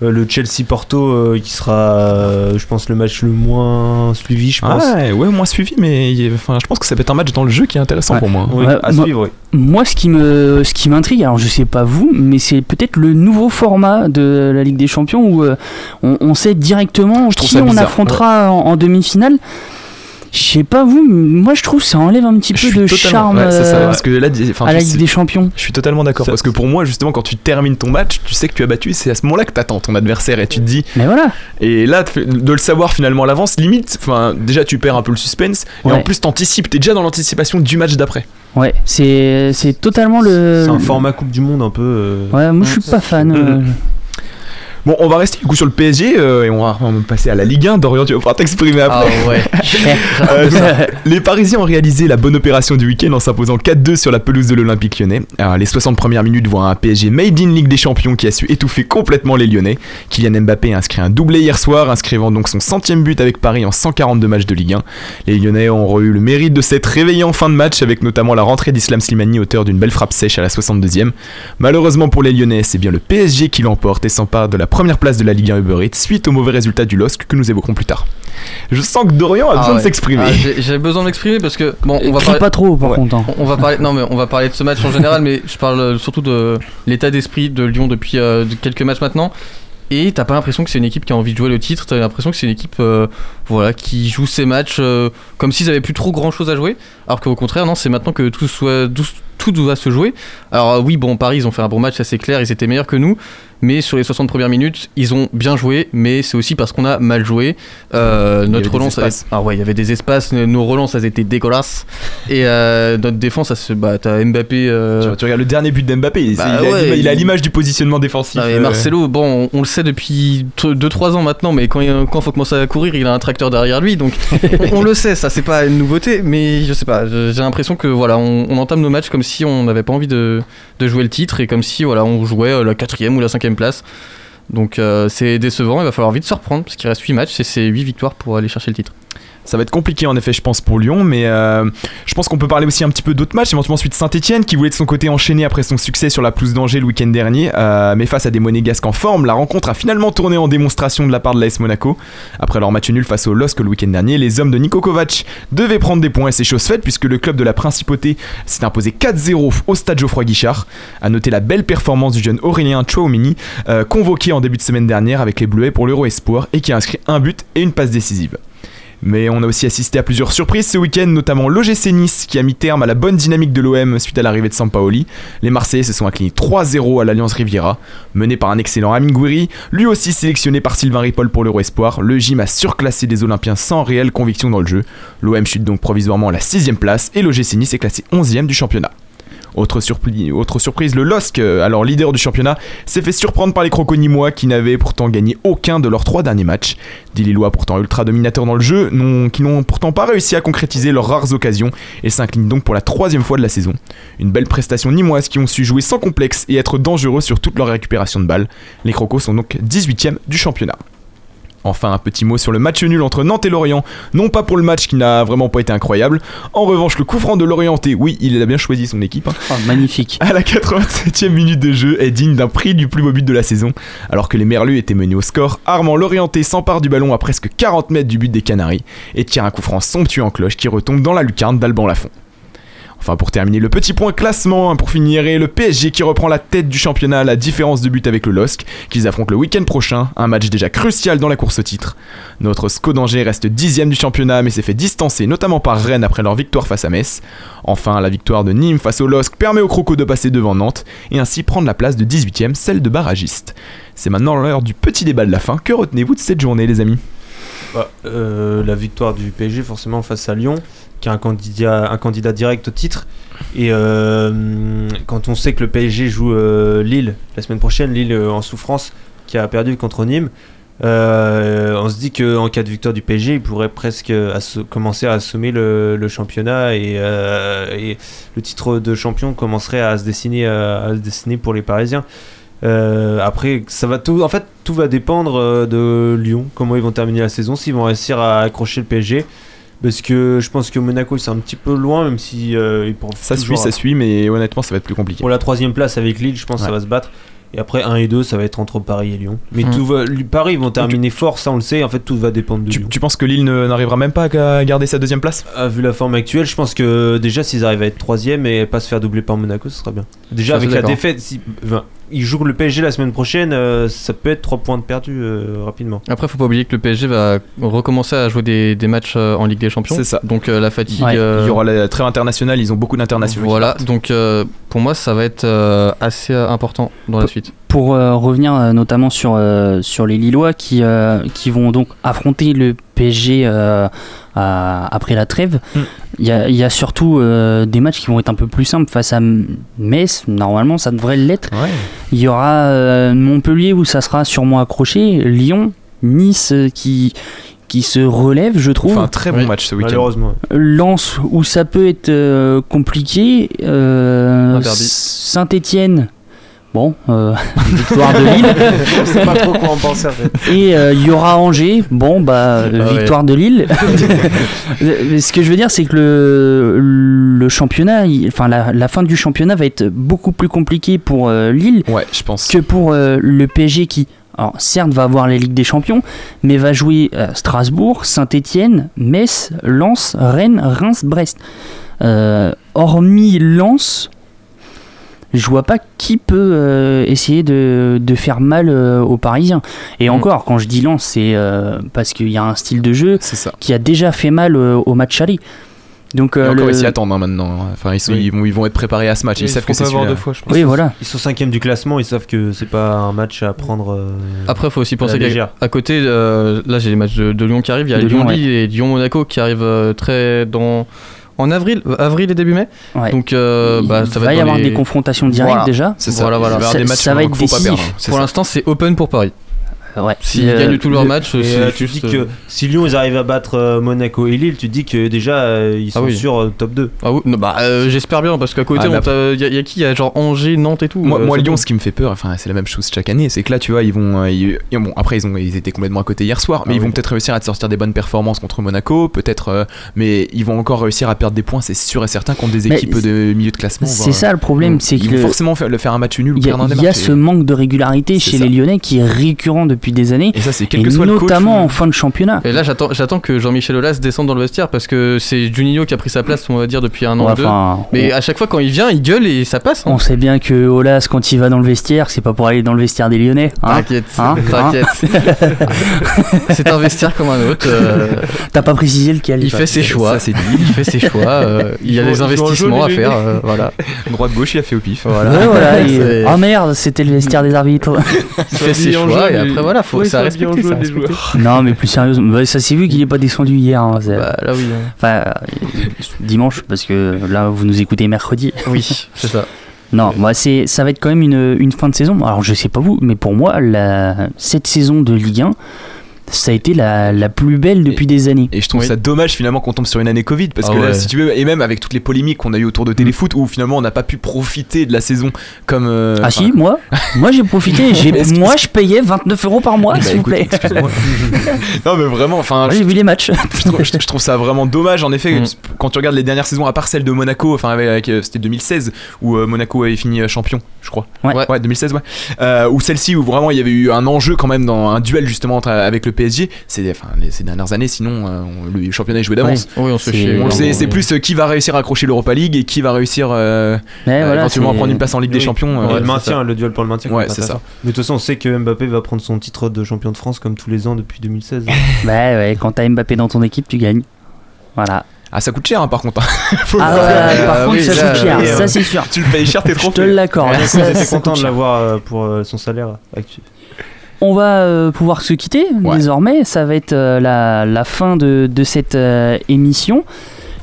Euh, le Chelsea-Porto euh, qui sera, euh, je pense, le match le moins suivi, je pense. Ah ouais, ouais, moins suivi, mais il enfin, je pense que ça peut être un match dans le jeu qui est intéressant Ouais. pour moi. Oui, Ouais, à moi- suivre, oui. Moi, ce qui me, ce qui m'intrigue, alors je sais pas vous, mais c'est peut-être le nouveau format de la Ligue des Champions où euh, on, on sait directement qui on affrontera en, en demi-finale. Je sais pas vous, mais moi je trouve que ça enlève un petit Je peu de charme ouais, c'est ça, parce que là, dis- enfin, à la Ligue des Champions. Je suis totalement d'accord parce que pour moi justement quand tu termines ton match tu sais que tu as battu c'est à ce moment-là que t'attends ton adversaire et tu te dis Mais voilà. et là de le savoir finalement à l'avance limite enfin déjà tu perds un peu le suspense et Ouais. en plus t'anticipes t'es déjà dans l'anticipation du match d'après Ouais, c'est, c'est totalement le. C'est un format Coupe du Monde un peu. euh, Ouais, moi je suis pas fan. euh, [laughs] bon on va rester du coup sur le PSG euh, et on va, on va passer à la Ligue 1 Dorian tu vas pouvoir t'exprimer Ah après ouais. [laughs] Euh, les Parisiens ont réalisé la bonne opération du week-end en s'imposant 4-2 sur la pelouse de l'Olympique lyonnais. Alors, les 60 premières minutes voient un PSG made in Ligue des Champions qui a su étouffer complètement les Lyonnais. Kylian Mbappé a inscrit un doublé hier soir, inscrivant donc son centième but avec Paris en 142 matchs de Ligue 1. Les Lyonnais ont eu le mérite de s'être réveillés en fin de match avec notamment la rentrée d'Islam Slimani auteur d'une belle frappe sèche à la 62e. Malheureusement pour les Lyonnais, c'est bien le PSG qui l'emporte et s'empare de la première place de la Ligue 1 Uber Eats suite au mauvais résultat du LOSC que nous évoquerons plus tard. Je sens que Dorian a Ah besoin de ouais. s'exprimer. Ah, j'ai- J'ai besoin de m'exprimer parce que bon, on va parler. pas trop par Ouais. contre. hein. On va parler, non mais on va parler de ce match en général, mais je parle euh, surtout de l'état d'esprit de Lyon depuis euh, de quelques matchs maintenant. Et t'as pas l'impression que c'est une équipe qui a envie de jouer le titre, t'as l'impression que c'est une équipe euh, voilà, qui joue ses matchs euh, comme s'ils avaient plus trop grand chose à jouer. Alors qu'au contraire, non, c'est maintenant que tout, soit, tout, tout doit se jouer. Alors oui, bon, Paris, ils ont fait un bon match, ça c'est clair, ils étaient meilleurs que nous. Mais sur les 60 premières minutes, ils ont bien joué, mais c'est aussi parce qu'on a mal joué. Euh, notre relance, avait- ah ouais, il y avait des espaces, nos relances, elles étaient dégueulasses. Et euh, notre défense, ça se, bah, t'as Mbappé. euh, Tu, tu regardes le dernier but d'Mbappé, Bah il, a ouais, l'ima- il a il- l'image du positionnement défensif. euh, Marcelo, bon, on, on le sait depuis 2-3 ans maintenant, mais quand il quand faut commencer à courir, il a un tracteur derrière lui, donc [laughs] on, on le sait, ça c'est pas une nouveauté, mais je sais pas, j'ai l'impression que voilà, on, on entame nos matchs comme si on n'avait pas envie de, de jouer le titre et comme si voilà, on jouait euh, la quatrième ou la cinquième place. Donc euh, c'est décevant, il va falloir vite se reprendre parce qu'il reste 8 matchs et c'est 8 victoires pour aller chercher le titre. Ça va être compliqué en effet, je pense, pour Lyon, mais euh, je pense qu'on peut parler aussi un petit peu d'autres matchs, éventuellement ensuite Saint-Etienne qui voulait de son côté enchaîner après son succès sur la pelouse d'Angers le week-end dernier, euh, mais face à des monégasques en forme, la rencontre a finalement tourné en démonstration de la part de l'AS Monaco. Après leur match nul face au LOSC le week-end dernier, les hommes de Niko Kovac devaient prendre des points et c'est chose faite puisque le club de la Principauté s'est imposé 4-0 au stade Geoffroy Guichard. À noter la belle performance du jeune Aurélien Chouamini, euh, convoqué en début de semaine dernière avec les Bleuets pour l'Euro Espoir et qui a inscrit un but et une passe décisive. Mais on a aussi assisté à plusieurs surprises ce week-end, notamment l'OGC Nice qui a mis terme à la bonne dynamique de l'OM suite à l'arrivée de Sampaoli. Les Marseillais se sont inclinés 3-0 à l'Alliance Riviera, mené par un excellent Amin Gouiri, lui aussi sélectionné par Sylvain Ripoll pour l'Euro Espoir. Le gym a surclassé les Olympiens sans réelle conviction dans le jeu. L'OM chute donc provisoirement à la 6ème place et l'OGC Nice est classé 11ème du championnat. Autre, surprise, le LOSC, euh, alors leader du championnat, s'est fait surprendre par les Croconimois qui n'avaient pourtant gagné aucun de leurs trois derniers matchs. Des Lillois pourtant ultra dominateurs dans le jeu, qui n'ont pourtant pas réussi à concrétiser leurs rares occasions et s'inclinent donc pour la troisième fois de la saison. Une belle prestation nimoise qui ont su jouer sans complexe et être dangereux sur toute leur récupération de balles. Les Crocos sont donc 18ème du championnat. Enfin, un petit mot sur le match nul entre Nantes et Lorient. Non pas pour le match qui n'a vraiment pas été incroyable. En revanche, le coup franc de Lorienté, oui, il a bien choisi son équipe. hein. Oh, magnifique. [laughs] À la 87e minute de jeu est digne d'un prix du plus beau but de la saison. Alors que les Merlus étaient menés au score, Armand Lorienté s'empare du ballon à presque 40 mètres du but des Canaries et tire un coup franc somptueux en cloche qui retombe dans la lucarne d'Alban Lafont. Enfin, pour terminer, le petit point classement, hein, pour finir, et le PSG qui reprend la tête du championnat la différence de but avec le LOSC, qu'ils affrontent le week-end prochain, un match déjà crucial dans la course au titre. Notre SCO d'Angers reste dixième du championnat, mais s'est fait distancer notamment par Rennes après leur victoire face à Metz. Enfin, la victoire de Nîmes face au LOSC permet aux Crocos de passer devant Nantes, et ainsi prendre la place de 18ème, celle de barragiste. C'est maintenant l'heure du petit débat de la fin. Que retenez-vous de cette journée, les amis? Bah, euh, la victoire du PSG forcément face à Lyon, qui est un candidat, direct au titre. Et euh, quand on sait que le PSG joue euh, Lille la semaine prochaine, Lille euh, en souffrance, qui a perdu contre Nîmes, on se dit qu'en cas de victoire du PSG, il pourrait presque commencer à assommer le, championnat et, et le titre de champion commencerait à se dessiner, à se dessiner pour les Parisiens. Après, ça va tout. En fait, tout va dépendre de Lyon, comment ils vont terminer la saison, s'ils vont réussir à accrocher le PSG. Parce que je pense que Monaco c'est un petit peu loin, même si euh, ils Ça suit, ça suit, mais honnêtement, ça va être plus compliqué. Pour la troisième place avec Lille, je pense que ça va se battre. Et après 1 et 2, ça va être entre Paris et Lyon. Mais Mm. tout va, Paris ils vont terminer fort, ça on le sait. En fait, tout va dépendre de Tu, Lyon. tu penses que Lille n'arrivera même pas à garder sa deuxième place? Ah, vu la forme actuelle, je pense que déjà s'ils arrivent à être troisième et pas se faire doubler par Monaco, ce sera bien. Déjà avec la défaite, si, enfin, ils jouent le PSG la semaine prochaine, euh, ça peut être 3 points de perdus euh, rapidement. Après, faut pas oublier que le PSG va recommencer à jouer des, des matchs euh, en Ligue des Champions. C'est ça. Donc euh, la fatigue. Ouais. euh, Il y aura la trêve internationale, ils ont beaucoup d'internationaux. Voilà, donc euh, pour moi, ça va être euh, assez important dans la suite. Pour euh, revenir euh, notamment sur, euh, sur les Lillois qui, euh, qui vont donc affronter le PSG euh, à- après la trêve, Mm. il y, a, il y a surtout euh, des matchs qui vont être un peu plus simples face à Metz, normalement ça devrait l'être. Il y aura euh, Montpellier où ça sera sûrement accroché, Lyon, Nice euh, qui, qui se relève, je trouve. Enfin, un très bon match ce week-end. Malheureusement. Lens où ça peut être euh, compliqué. Saint-Étienne. Bon, euh, [laughs] victoire de Lille. On sait pas trop quoi en penser en fait. Et euh, il y aura Angers. Bon, bah, euh, Ah ouais. victoire de Lille. [laughs] Ce que je veux dire, c'est que le, le championnat, il- enfin la, la fin du championnat va être beaucoup plus compliquée pour euh, Lille Ouais, je pense. que pour euh, le PSG qui, alors certes, va avoir les Ligues des Champions, mais va jouer euh, Strasbourg, Saint-Étienne, Metz, Lens, Rennes, Reims, Brest. Euh, hormis Lens, je vois pas qui peut euh, essayer de, de faire mal euh, aux Parisiens. Et encore, quand je dis Lens, c'est euh, parce qu'il y a un style de jeu ça. qui a déjà fait mal euh, au match aller. Donc, euh, encore, le- ils s'y attendent hein, maintenant. Enfin, ils, sont- Oui. ils vont, ils vont être préparés à ce match. Ils, Ils savent que c'est celui-là. deux fois, je pense. Oui, voilà. Ils sont cinquième du classement, ils savent que c'est pas un match à prendre. euh, Après, il faut aussi penser qu'à à côté, euh, là j'ai les matchs de, de Lyon qui arrivent. Il y a De Lyon, Lyon-Lille et Lyon-Monaco qui arrivent euh, très dans. En avril, avril et début mai. Ouais. Donc, euh, bah, ça il va, va être y avoir les- des confrontations directes Voilà. déjà. C'est ça. Voilà, voilà. Ça- des matchs ça va être qu'il faut pas décisif. perdre. Pour l'instant, c'est open pour Paris. Ouais. S'ils Euh, gagnent tous leurs le- matchs, c'est euh, tu juste. dis que si Lyon ils arrivent à battre euh, Monaco et Lille, tu dis que déjà euh, ils Ah sont oui. sur euh, top 2. Ah oui, non, bah, euh, j'espère bien parce qu'à côté, Ah, mais il y, a qui? Il y a genre Angers, Nantes et tout. Moi, euh, Lyon, ce qui me fait peur, enfin, c'est la même chose chaque année, c'est que là, tu vois, ils vont. euh, ils- bon, après, ils, ont, ils étaient complètement à côté hier soir, mais Ah ils vont peut-être réussir à te sortir des bonnes performances contre Monaco, peut-être. euh, mais ils vont encore réussir à perdre des points, c'est sûr et certain, contre des Mais équipes de milieu de classement. C'est ça le problème, c'est Ils que vont forcément faire, le faire un match nul ou il y a, perdre un il y a ce manque de régularité chez les Lyonnais qui est récurrent depuis des années, Et ça, c'est quel et que soit le coach. notamment ou- en fin de championnat. Et là, j'attends, j'attends que Jean-Michel Aulas descende dans le vestiaire parce que c'est Juninho qui a pris sa place, on va dire, depuis un an Ouais, ou deux. enfin, Mais à chaque fois, quand il vient, il gueule et ça passe. hein. on sait bien que Olas, quand il va dans le vestiaire, c'est pas pour aller dans le vestiaire des Lyonnais. hein. T'inquiète, Hein t'inquiète. [laughs] c'est un vestiaire comme un autre. euh, T'as pas précisé lequel. il fait ses choix. Ça, c'est dit. Il fait ses choix. euh, il y a des investissements à faire. Euh, voilà. Droite-gauche, il a fait au pif. Voilà. Ouais, voilà, et- [laughs] C'est- Oh merde, c'était le vestiaire des arbitres. Il fait ses choix et après, voilà, faut, ça les joueurs. non, mais plus sérieusement, bah, ça s'est vu qu'il est pas descendu hier. hein, Bah, là, oui. hein. Enfin, euh, dimanche, parce que là, vous nous écoutez mercredi. Oui, c'est ça. Non, bah, c'est, ça va être quand même une, une fin de saison. Alors, je sais pas vous, mais pour moi, la, cette saison de Ligue 1, ça a été la, la plus belle depuis des années. Et je trouve Oui. ça dommage finalement qu'on tombe sur une année Covid parce Ah que là, ouais. si tu veux, et même avec toutes les polémiques qu'on a eu autour de Téléfoot où finalement on n'a pas pu profiter de la saison comme. euh, Ah si, moi, [laughs] moi j'ai profité. Moi, je payais 29 euros par mois, bah, s'il vous plaît. [laughs] non mais vraiment, enfin, j'ai vu les matchs. je trouve, je- je trouve ça vraiment dommage en effet Mm. quand tu regardes les dernières saisons à part celle de Monaco enfin avec, avec, euh, c'était 2016 où euh, Monaco avait fini champion je crois Ouais. 2016 ouais euh, ou celle-ci où vraiment il y avait eu un enjeu quand même dans un duel justement entre- avec le PSG enfin les- ces dernières années sinon euh, on- le championnat est joué d'avance Oui, on se fait C'est- Oui. plus euh, qui va réussir à accrocher l'Europa League et qui va réussir euh, euh, voilà, éventuellement à prendre une place en Ligue des. Champions Ouais, le maintien, le duel pour le maintien. Ouais, c'est ça. Mais de toute façon, on sait que Mbappé va prendre son titre de champion de France comme tous les ans depuis 2016. [laughs] Bah ouais, quand t'as Mbappé dans ton équipe, tu gagnes. Voilà. ah ça coûte cher hein, par contre [laughs] Faut le Ah par Ah contre, oui, ça coûte cher, ça c'est sûr. tu le payes cher t'es Je trop te l'accorde. Coûte de l'avoir pour son salaire actuel. On va euh, pouvoir se quitter Ouais. désormais. Ça va être euh, la, la fin de, de cette euh, émission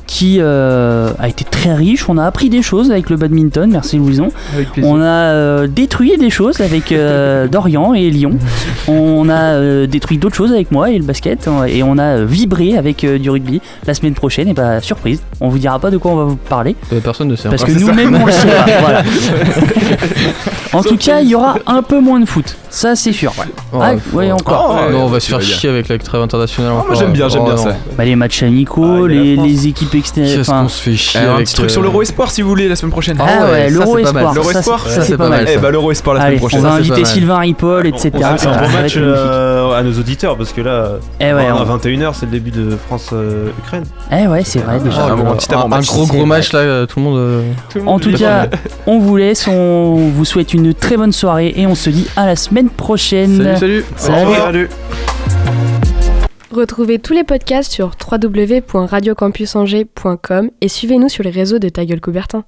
qui euh, a été très riche. On a appris des choses avec le badminton. Merci Louison. On a euh, détruit des choses avec euh, [laughs] Dorian et Lyon. On a euh, détruit d'autres choses avec moi et le basket. Et on a vibré avec euh, du rugby. La semaine prochaine, et bah surprise. On vous dira pas de quoi on va vous parler. Euh, Personne ne sait. Parce encore. que nous-mêmes on le sait pas. [laughs] Voilà. En tout cas, il y aura un peu moins de foot. Ça, c'est sûr. Ah, ouais, encore. Oh, non, on va se faire chier avec la trêve internationale. moi, encore. j'aime bien, j'aime Oh, bien ça. Bah, les matchs amicaux, Ah, les équipes externes. Qu'est-ce enfin, qu'on se fait chier un avec petit truc euh, sur l'Euro Espoir si vous voulez la semaine prochaine. Ah ouais, l'Euro c'est Espoir. L'Euro ça, Espoir, ça, c'est c'est pas mal. Eh bah l'Euro Espoir la semaine on prochaine. va Ça, c'est inviter. Sylvain Ripoll, etc. On Ça un va bon match euh, à nos auditeurs parce que là, Eh à on- 21h, c'est le début de France-Ukraine. Eh ouais, c'est vrai déjà. Oh, un un gros C'est gros match là, euh, tout le monde. euh, En tout cas, [laughs] on vous laisse, on vous souhaite une très bonne soirée et on se dit à la semaine prochaine. Salut. Salut. Retrouvez tous les podcasts sur www.radiocampusangers.com et suivez-nous sur les réseaux de Ta Gueule Coubertin.